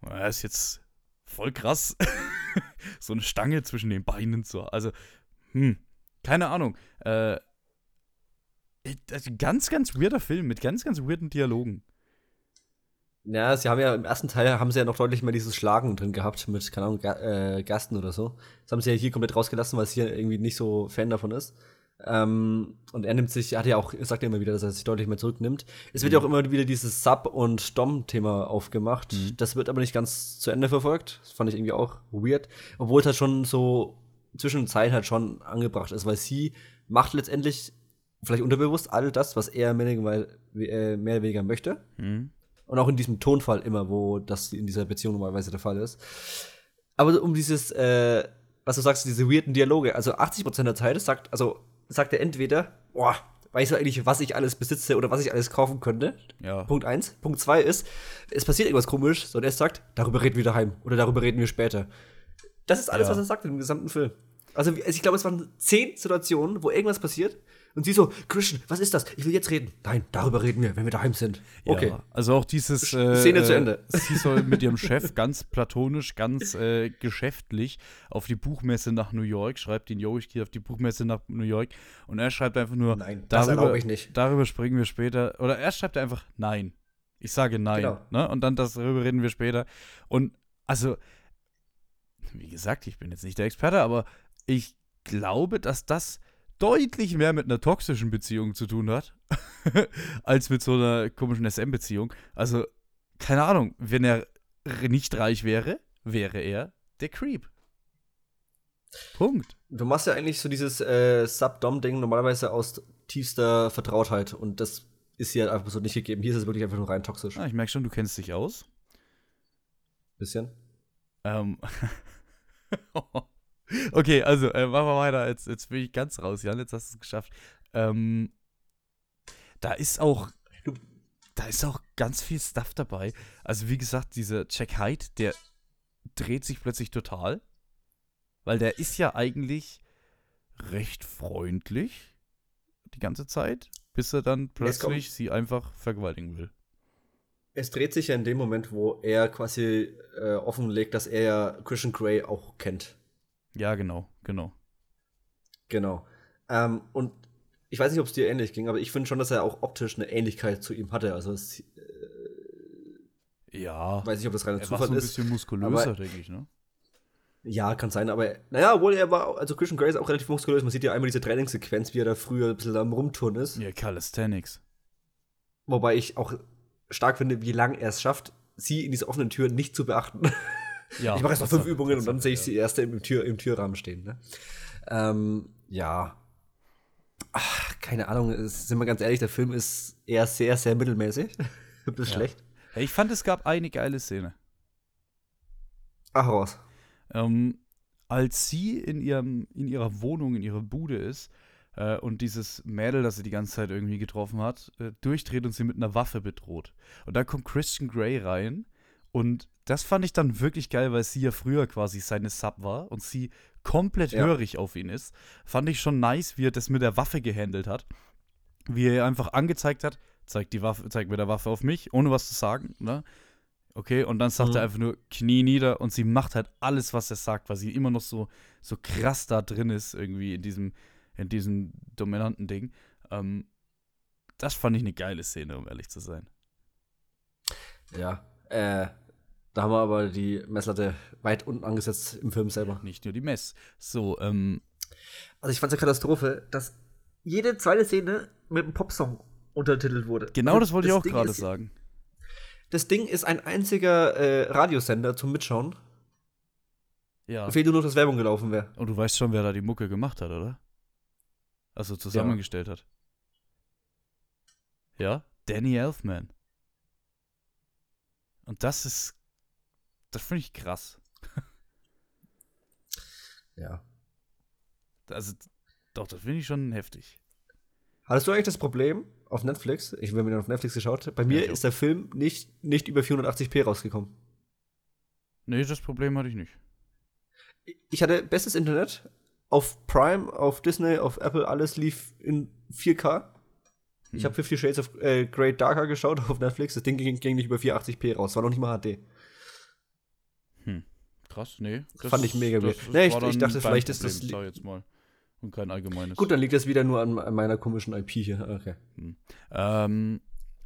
er ist jetzt voll krass. so eine Stange zwischen den Beinen so. Also, hm, keine Ahnung. Äh, also ganz, ganz weirder Film mit ganz, ganz weirden Dialogen. Ja, sie haben ja im ersten Teil haben sie ja noch deutlich mehr dieses Schlagen drin gehabt mit, keine Ahnung, Ga äh, Gasten oder so. Das haben sie ja hier komplett rausgelassen, weil es hier irgendwie nicht so Fan davon ist. Ähm, und er nimmt sich, er hat ja auch, er sagt ja immer wieder, dass er sich deutlich mehr zurücknimmt. Es wird ja auch immer wieder dieses Sub- und Dom-Thema aufgemacht. Mhm. Das wird aber nicht ganz zu Ende verfolgt. Das fand ich irgendwie auch weird. Obwohl es halt schon so zwischen den Zeilen halt schon angebracht ist, weil sie macht letztendlich vielleicht unterbewusst all das, was er mehr oder weniger, äh, mehr oder weniger möchte. Hm. Und auch in diesem Tonfall immer, wo das in dieser Beziehung normalerweise der Fall ist. Aber um dieses, äh, was du sagst, diese weirden Dialoge, also 80% der Zeit sagt, also sagt er entweder, boah, weißt du eigentlich, was ich alles besitze oder was ich alles kaufen könnte? Ja. Punkt eins. Punkt zwei ist, es passiert irgendwas komisch, sondern er sagt, darüber reden wir daheim oder darüber reden wir später. Das ist alles, Ja. was er sagt im gesamten Film. Also, also ich glaube, es waren zehn Situationen, wo irgendwas passiert. Und sie so, Christian, was ist das? Ich will jetzt reden. Nein, darüber reden wir, wenn wir daheim sind. Okay. Ja, also auch dieses äh, Szene zu Ende. Sie soll mit ihrem Chef ganz platonisch, ganz äh, geschäftlich auf die Buchmesse nach New York, schreibt ihn, yo, ich gehe auf die Buchmesse nach New York und er schreibt einfach nur, Nein, das darüber, ich nicht. darüber springen wir später, oder er schreibt einfach nein. Ich sage nein, Genau. ne? und dann darüber reden wir später. Und also, wie gesagt, ich bin jetzt nicht der Experte, aber ich glaube, dass das deutlich mehr mit einer toxischen Beziehung zu tun hat, als mit so einer komischen SM-Beziehung. Also, keine Ahnung, wenn er nicht reich wäre, wäre er der Creep. Punkt. Du machst ja eigentlich so dieses äh, Sub-Dom-Ding normalerweise aus tiefster Vertrautheit. Und das ist hier einfach so nicht gegeben. Hier ist es wirklich einfach nur rein toxisch. Ah, ich merke schon, du kennst dich aus. Bisschen. Ähm. okay, also, äh, machen wir weiter. Jetzt, jetzt bin ich ganz raus, Jan. Jetzt hast du es geschafft. Ähm, da ist auch. Da ist auch ganz viel Stuff dabei. Also, wie gesagt, dieser Jack Hyde, der dreht sich plötzlich total. Weil der ist ja eigentlich recht freundlich die ganze Zeit, bis er dann plötzlich sie einfach vergewaltigen will. Es dreht sich ja in dem Moment, wo er quasi äh, offenlegt, dass er ja Christian Grey auch kennt. Ja, genau, genau. Genau. Ähm, und ich weiß nicht, ob es dir ähnlich ging, aber ich finde schon, dass er auch optisch eine Ähnlichkeit zu ihm hatte. Also, es, Ja, weiß nicht, ob das reiner er war Zufall so ein ist. bisschen muskulöser, denke ich, ne? Ja, kann sein, aber naja, obwohl er war, also Christian Grey ist auch relativ muskulös. Man sieht ja einmal diese Trainingssequenz, wie er da früher ein bisschen am Rumtouren ist. Ja, Calisthenics. Wobei ich auch stark finde, wie lange er es schafft, sie in diese offenen Türen nicht zu beachten. Ja, ich mache jetzt noch fünf Übungen und dann sehe ich sie erst im, Tür, im Türrahmen stehen. Ne? Ähm, ja. Ach, keine Ahnung, es- sind wir ganz ehrlich, der Film ist eher sehr, sehr mittelmäßig. Bis Ja. schlecht. Ja, ich fand, es gab eine geile Szene. Ach, raus. Ähm, als sie in, ihrem, in ihrer Wohnung, in ihrer Bude ist äh, und dieses Mädel, das sie die ganze Zeit irgendwie getroffen hat, äh, durchdreht und sie mit einer Waffe bedroht. Und da kommt Christian Grey rein und das fand ich dann wirklich geil, weil sie ja früher quasi seine Sub war und sie komplett Ja. hörig auf ihn ist. Fand ich schon nice, wie er das mit der Waffe gehandelt hat. Wie er einfach angezeigt hat, zeigt die Waffe, zeigt mit der Waffe auf mich, ohne was zu sagen, ne? Okay, und dann sagt Mhm. er einfach nur Knie nieder und sie macht halt alles, was er sagt, weil sie immer noch so, so krass da drin ist, irgendwie in diesem, in diesem dominanten Ding. Ähm, das fand ich eine geile Szene, um ehrlich zu sein. Ja. Äh, da haben wir aber die Messlatte weit unten angesetzt im Film selber. Nicht nur die Mess. So, ähm, Also ich fand es eine Katastrophe, dass jede zweite Szene mit einem Popsong untertitelt wurde. genau das wollte ich auch Ding gerade ist- sagen. Das Ding ist ein einziger äh, Radiosender zum Mitschauen. Ja. Fehlt nur noch, dass Werbung gelaufen wäre. Und du weißt schon, wer da die Mucke gemacht hat, oder? Also zusammengestellt hat. Ja? Danny Elfman. Und das ist. Das finde ich krass. Ja. Also, doch, das finde ich schon heftig. Hattest du eigentlich das Problem, auf Netflix. Ich habe mir den auf Netflix geschaut. Bei mir Ja, ist der Film nicht, nicht über 480p rausgekommen. Nee, das Problem hatte ich nicht. Ich hatte bestes Internet. Auf Prime, auf Disney, auf Apple, alles lief in 4K. Ich Hm. habe Fifty Shades of äh, Grey Darker geschaut auf Netflix. Das Ding ging, ging nicht über 480p raus. War noch nicht mal HD. Krass, nee. fand ich mega das weird. Nee, ich- ich dachte, vielleicht ist das sag jetzt mal. Und kein allgemeines. Gut, dann liegt das wieder nur an, an meiner komischen IP hier. Okay. Ähm,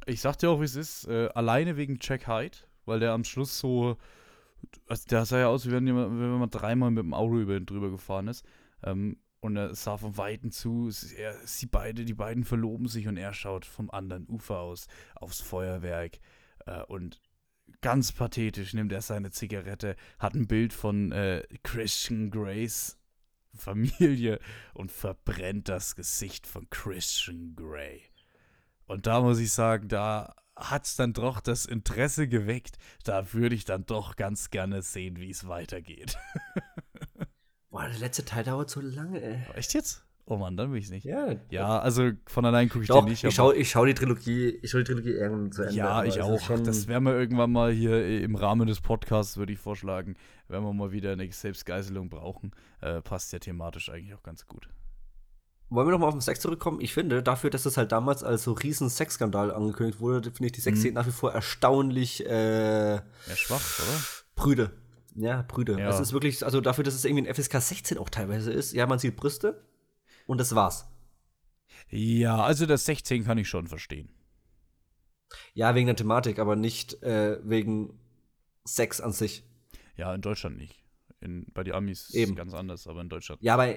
ich sag dir auch, wie es ist. Äh, alleine wegen Jack Hyde, weil der am Schluss so. Also der sah ja aus, wie wenn, jemand, wenn man dreimal mit dem Auto über ihn drüber gefahren ist. Ähm, und er sah von Weitem zu, er, sie beide, die beiden verloben sich und er schaut vom anderen Ufer aus aufs Feuerwerk. Äh, und ganz pathetisch nimmt er seine Zigarette, hat ein Bild von äh, Christian Grays Familie und verbrennt das Gesicht von Christian Grey. Und da muss ich sagen, da hat es dann doch das Interesse geweckt. Da würde ich dann doch ganz gerne sehen, wie es weitergeht. Boah, der letzte Teil dauert so lange, ey. Echt jetzt? Oh Mann, dann will ich es nicht. Ja, Ja, also von allein gucke ich Doch, den nicht. ich schaue schau die Trilogie, ich schau die Trilogie irgendwann zu Ende. ja, ich auch. Das werden wir irgendwann mal hier im Rahmen des Podcasts, würde ich vorschlagen, wenn wir mal wieder eine Selbstgeißelung brauchen. Äh, passt ja thematisch eigentlich auch ganz gut. Wollen wir noch mal auf den Sex zurückkommen? Ich finde, dafür, dass das halt damals als so riesen Sexskandal angekündigt wurde, finde ich die Sexszenen nach wie vor erstaunlich äh, Ja, schwach, oder? prüde. Ja, prüde. Ja. Es ist wirklich, also dafür, dass es irgendwie ein FSK 16 auch teilweise ist. Ja, man sieht Brüste und das war's. Ja, also das 16 kann ich schon verstehen. Ja, wegen der Thematik, aber nicht äh, wegen Sex an sich. Ja, in Deutschland nicht. In, bei den Amis ist Eben. es ganz anders, aber in Deutschland. Ja, aber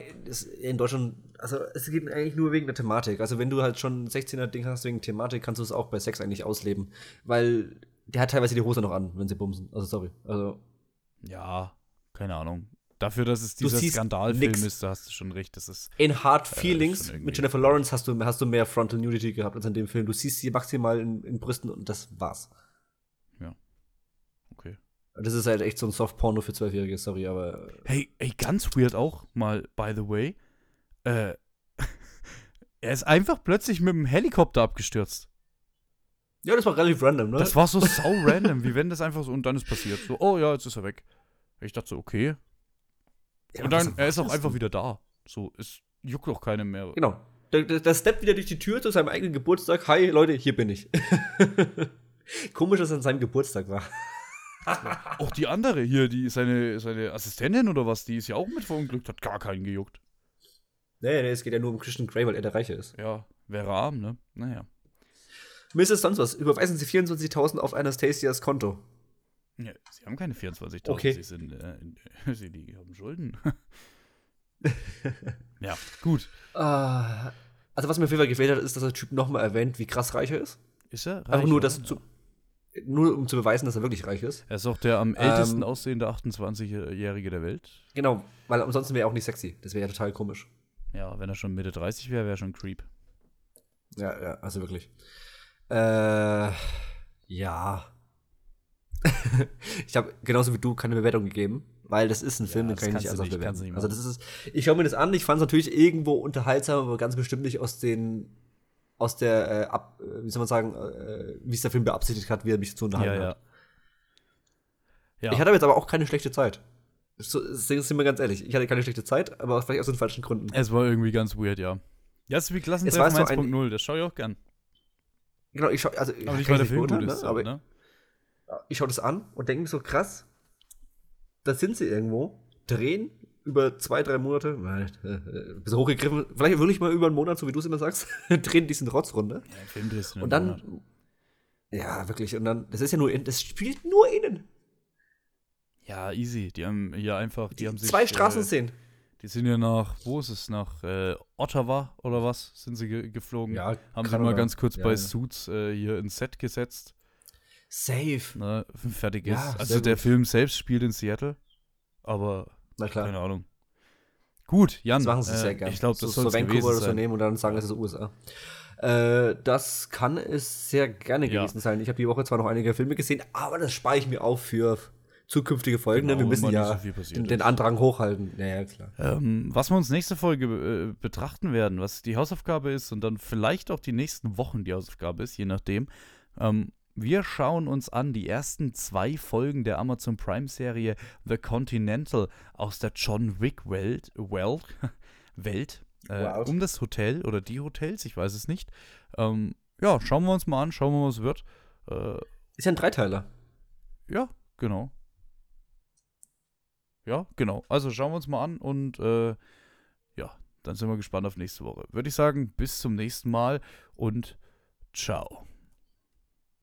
in Deutschland, also es geht eigentlich nur wegen der Thematik. Also wenn du halt schon ein 16er-Ding hast wegen Thematik, kannst du es auch bei Sex eigentlich ausleben. Weil der hat teilweise die Hose noch an, wenn sie bumsen. Also sorry. Also Ja, keine Ahnung. Dafür, dass es dieser Skandalfilm nix. ist, da hast du schon recht. Das ist, in Hard schon Feelings irgendwie- mit Jennifer Lawrence hast du, hast du mehr Frontal Nudity gehabt als in dem Film. Du siehst sie maximal in, in Brüsten und das war's. okay. Das ist halt echt so ein Soft-Porno für Zwölfjährige, sorry, aber Hey, hey, ganz weird auch, mal, by the way. Äh, er ist einfach plötzlich mit dem Helikopter abgestürzt. ja, das war relativ random, ne? Das war so sau random, wie wenn das einfach so und dann ist passiert. So, oh ja, jetzt ist er weg. Ich dachte so, okay. Ja, Und dann, er ist auch einfach wieder da. So, es juckt auch keinem mehr. Genau. Der, der, der steppt wieder durch die Tür zu seinem eigenen Geburtstag. Hi, Leute, hier bin ich. Komisch, dass es an seinem Geburtstag war. Auch die andere hier, die seine, seine Assistentin oder was, die ist ja auch mit verunglückt, hat gar keinen gejuckt. Nee, nee, es geht ja nur um Christian Grey, weil er der Reiche ist. Ja, wäre arm, ne? Naja. Mrs. sonst was. Überweisen Sie 24.000 auf Anastasias Konto. Ja, sie haben keine 24.000, Okay. sie sind, äh, in- sie die haben Schulden. ja, gut. Ah, also, was mir auf jeden Fall gefällt hat, ist, dass der Typ nochmal erwähnt, wie krass reich er ist. Ist er? Einfach reich, nur, oder? dass zu, nur um zu beweisen, dass er wirklich reich ist. Er ist auch der am ältesten Ähm, aussehende 28-Jährige der Welt. Genau, weil ansonsten wäre er auch nicht sexy. Das wäre ja total komisch. Ja, wenn er schon Mitte 30 wäre, wäre er schon Creep. Ja, ja, also wirklich. Äh, ja. ich habe genauso wie du keine Bewertung gegeben, weil das ist ein Film, den kann ich nicht ernsthaft nicht, bewerten. nicht Also das ist, ich schaue mir das an, ich fand es natürlich irgendwo unterhaltsam, aber ganz bestimmt nicht aus den, aus der, äh, ab, äh, wie soll man sagen, äh, wie es der Film beabsichtigt hat, wie er mich zu unterhalten Ja, hat. Ja, Ich hatte aber jetzt aber auch keine schlechte Zeit. So, sind wir ganz ehrlich, ich hatte keine schlechte Zeit, aber vielleicht aus den falschen Gründen. es war irgendwie ganz weird, ja. Ja, es ist wie Klassentreffen so ein- 1.0, das schaue ich auch gern. Genau, ich schau, also Aber kann nicht, ich weil der Film gut ist, ne? aber aber, ne? Ich schaue das an und denke mir so, krass, da sind sie irgendwo, drehen über zwei, drei Monate, äh, äh, bisschen hochgegriffen, vielleicht wirklich mal über einen Monat, so wie du es immer sagst, drehen diesen Rotzrunde. Ja, ein Und dann, Monat. ja, wirklich, und dann, das ist ja nur, das spielt nur innen. Ja, easy. Die haben hier einfach, die, haben sich. Zwei Äh, Straßenszenen. die sind ja nach, wo ist es? Nach äh, Ottawa oder was? Sind sie ge geflogen? Haben sie mal ganz kurz Ja, bei ja. Suits äh, hier ins Set gesetzt. Safe. Ne, fertig Ja, ist. sehr Also der gut. Film selbst spielt in Seattle. Aber Na klar. keine Ahnung. Gut, Jan. Das machen sie äh, sehr gerne. Ich glaube, das so, soll so es Vancouver oder so nehmen und dann sagen, es ist USA. Äh, das kann es sehr gerne Ja. gewesen sein. Ich habe die Woche zwar noch einige Filme gesehen, aber das spare ich mir auf für zukünftige Folgen. Genau? Wir müssen ja so den, den. Andrang hochhalten. Ja, ja, klar. Ähm, was wir uns nächste Folge äh, betrachten werden, was die Hausaufgabe ist und dann vielleicht auch die nächsten Wochen die Hausaufgabe ist, je nachdem. Ähm, wir schauen uns an die ersten zwei Folgen der Amazon Prime-Serie The Continental aus der John Wick-Welt Welt, Welt äh, Wow. um das Hotel oder die Hotels, ich weiß es nicht. Ähm, ja, schauen wir uns mal an, schauen wir mal, was wird. Äh, Ist ja ein Dreiteiler. ja, genau. Ja, genau. Also schauen wir uns mal an und äh, ja, dann sind wir gespannt auf nächste Woche. Würde ich sagen, bis zum nächsten Mal und ciao.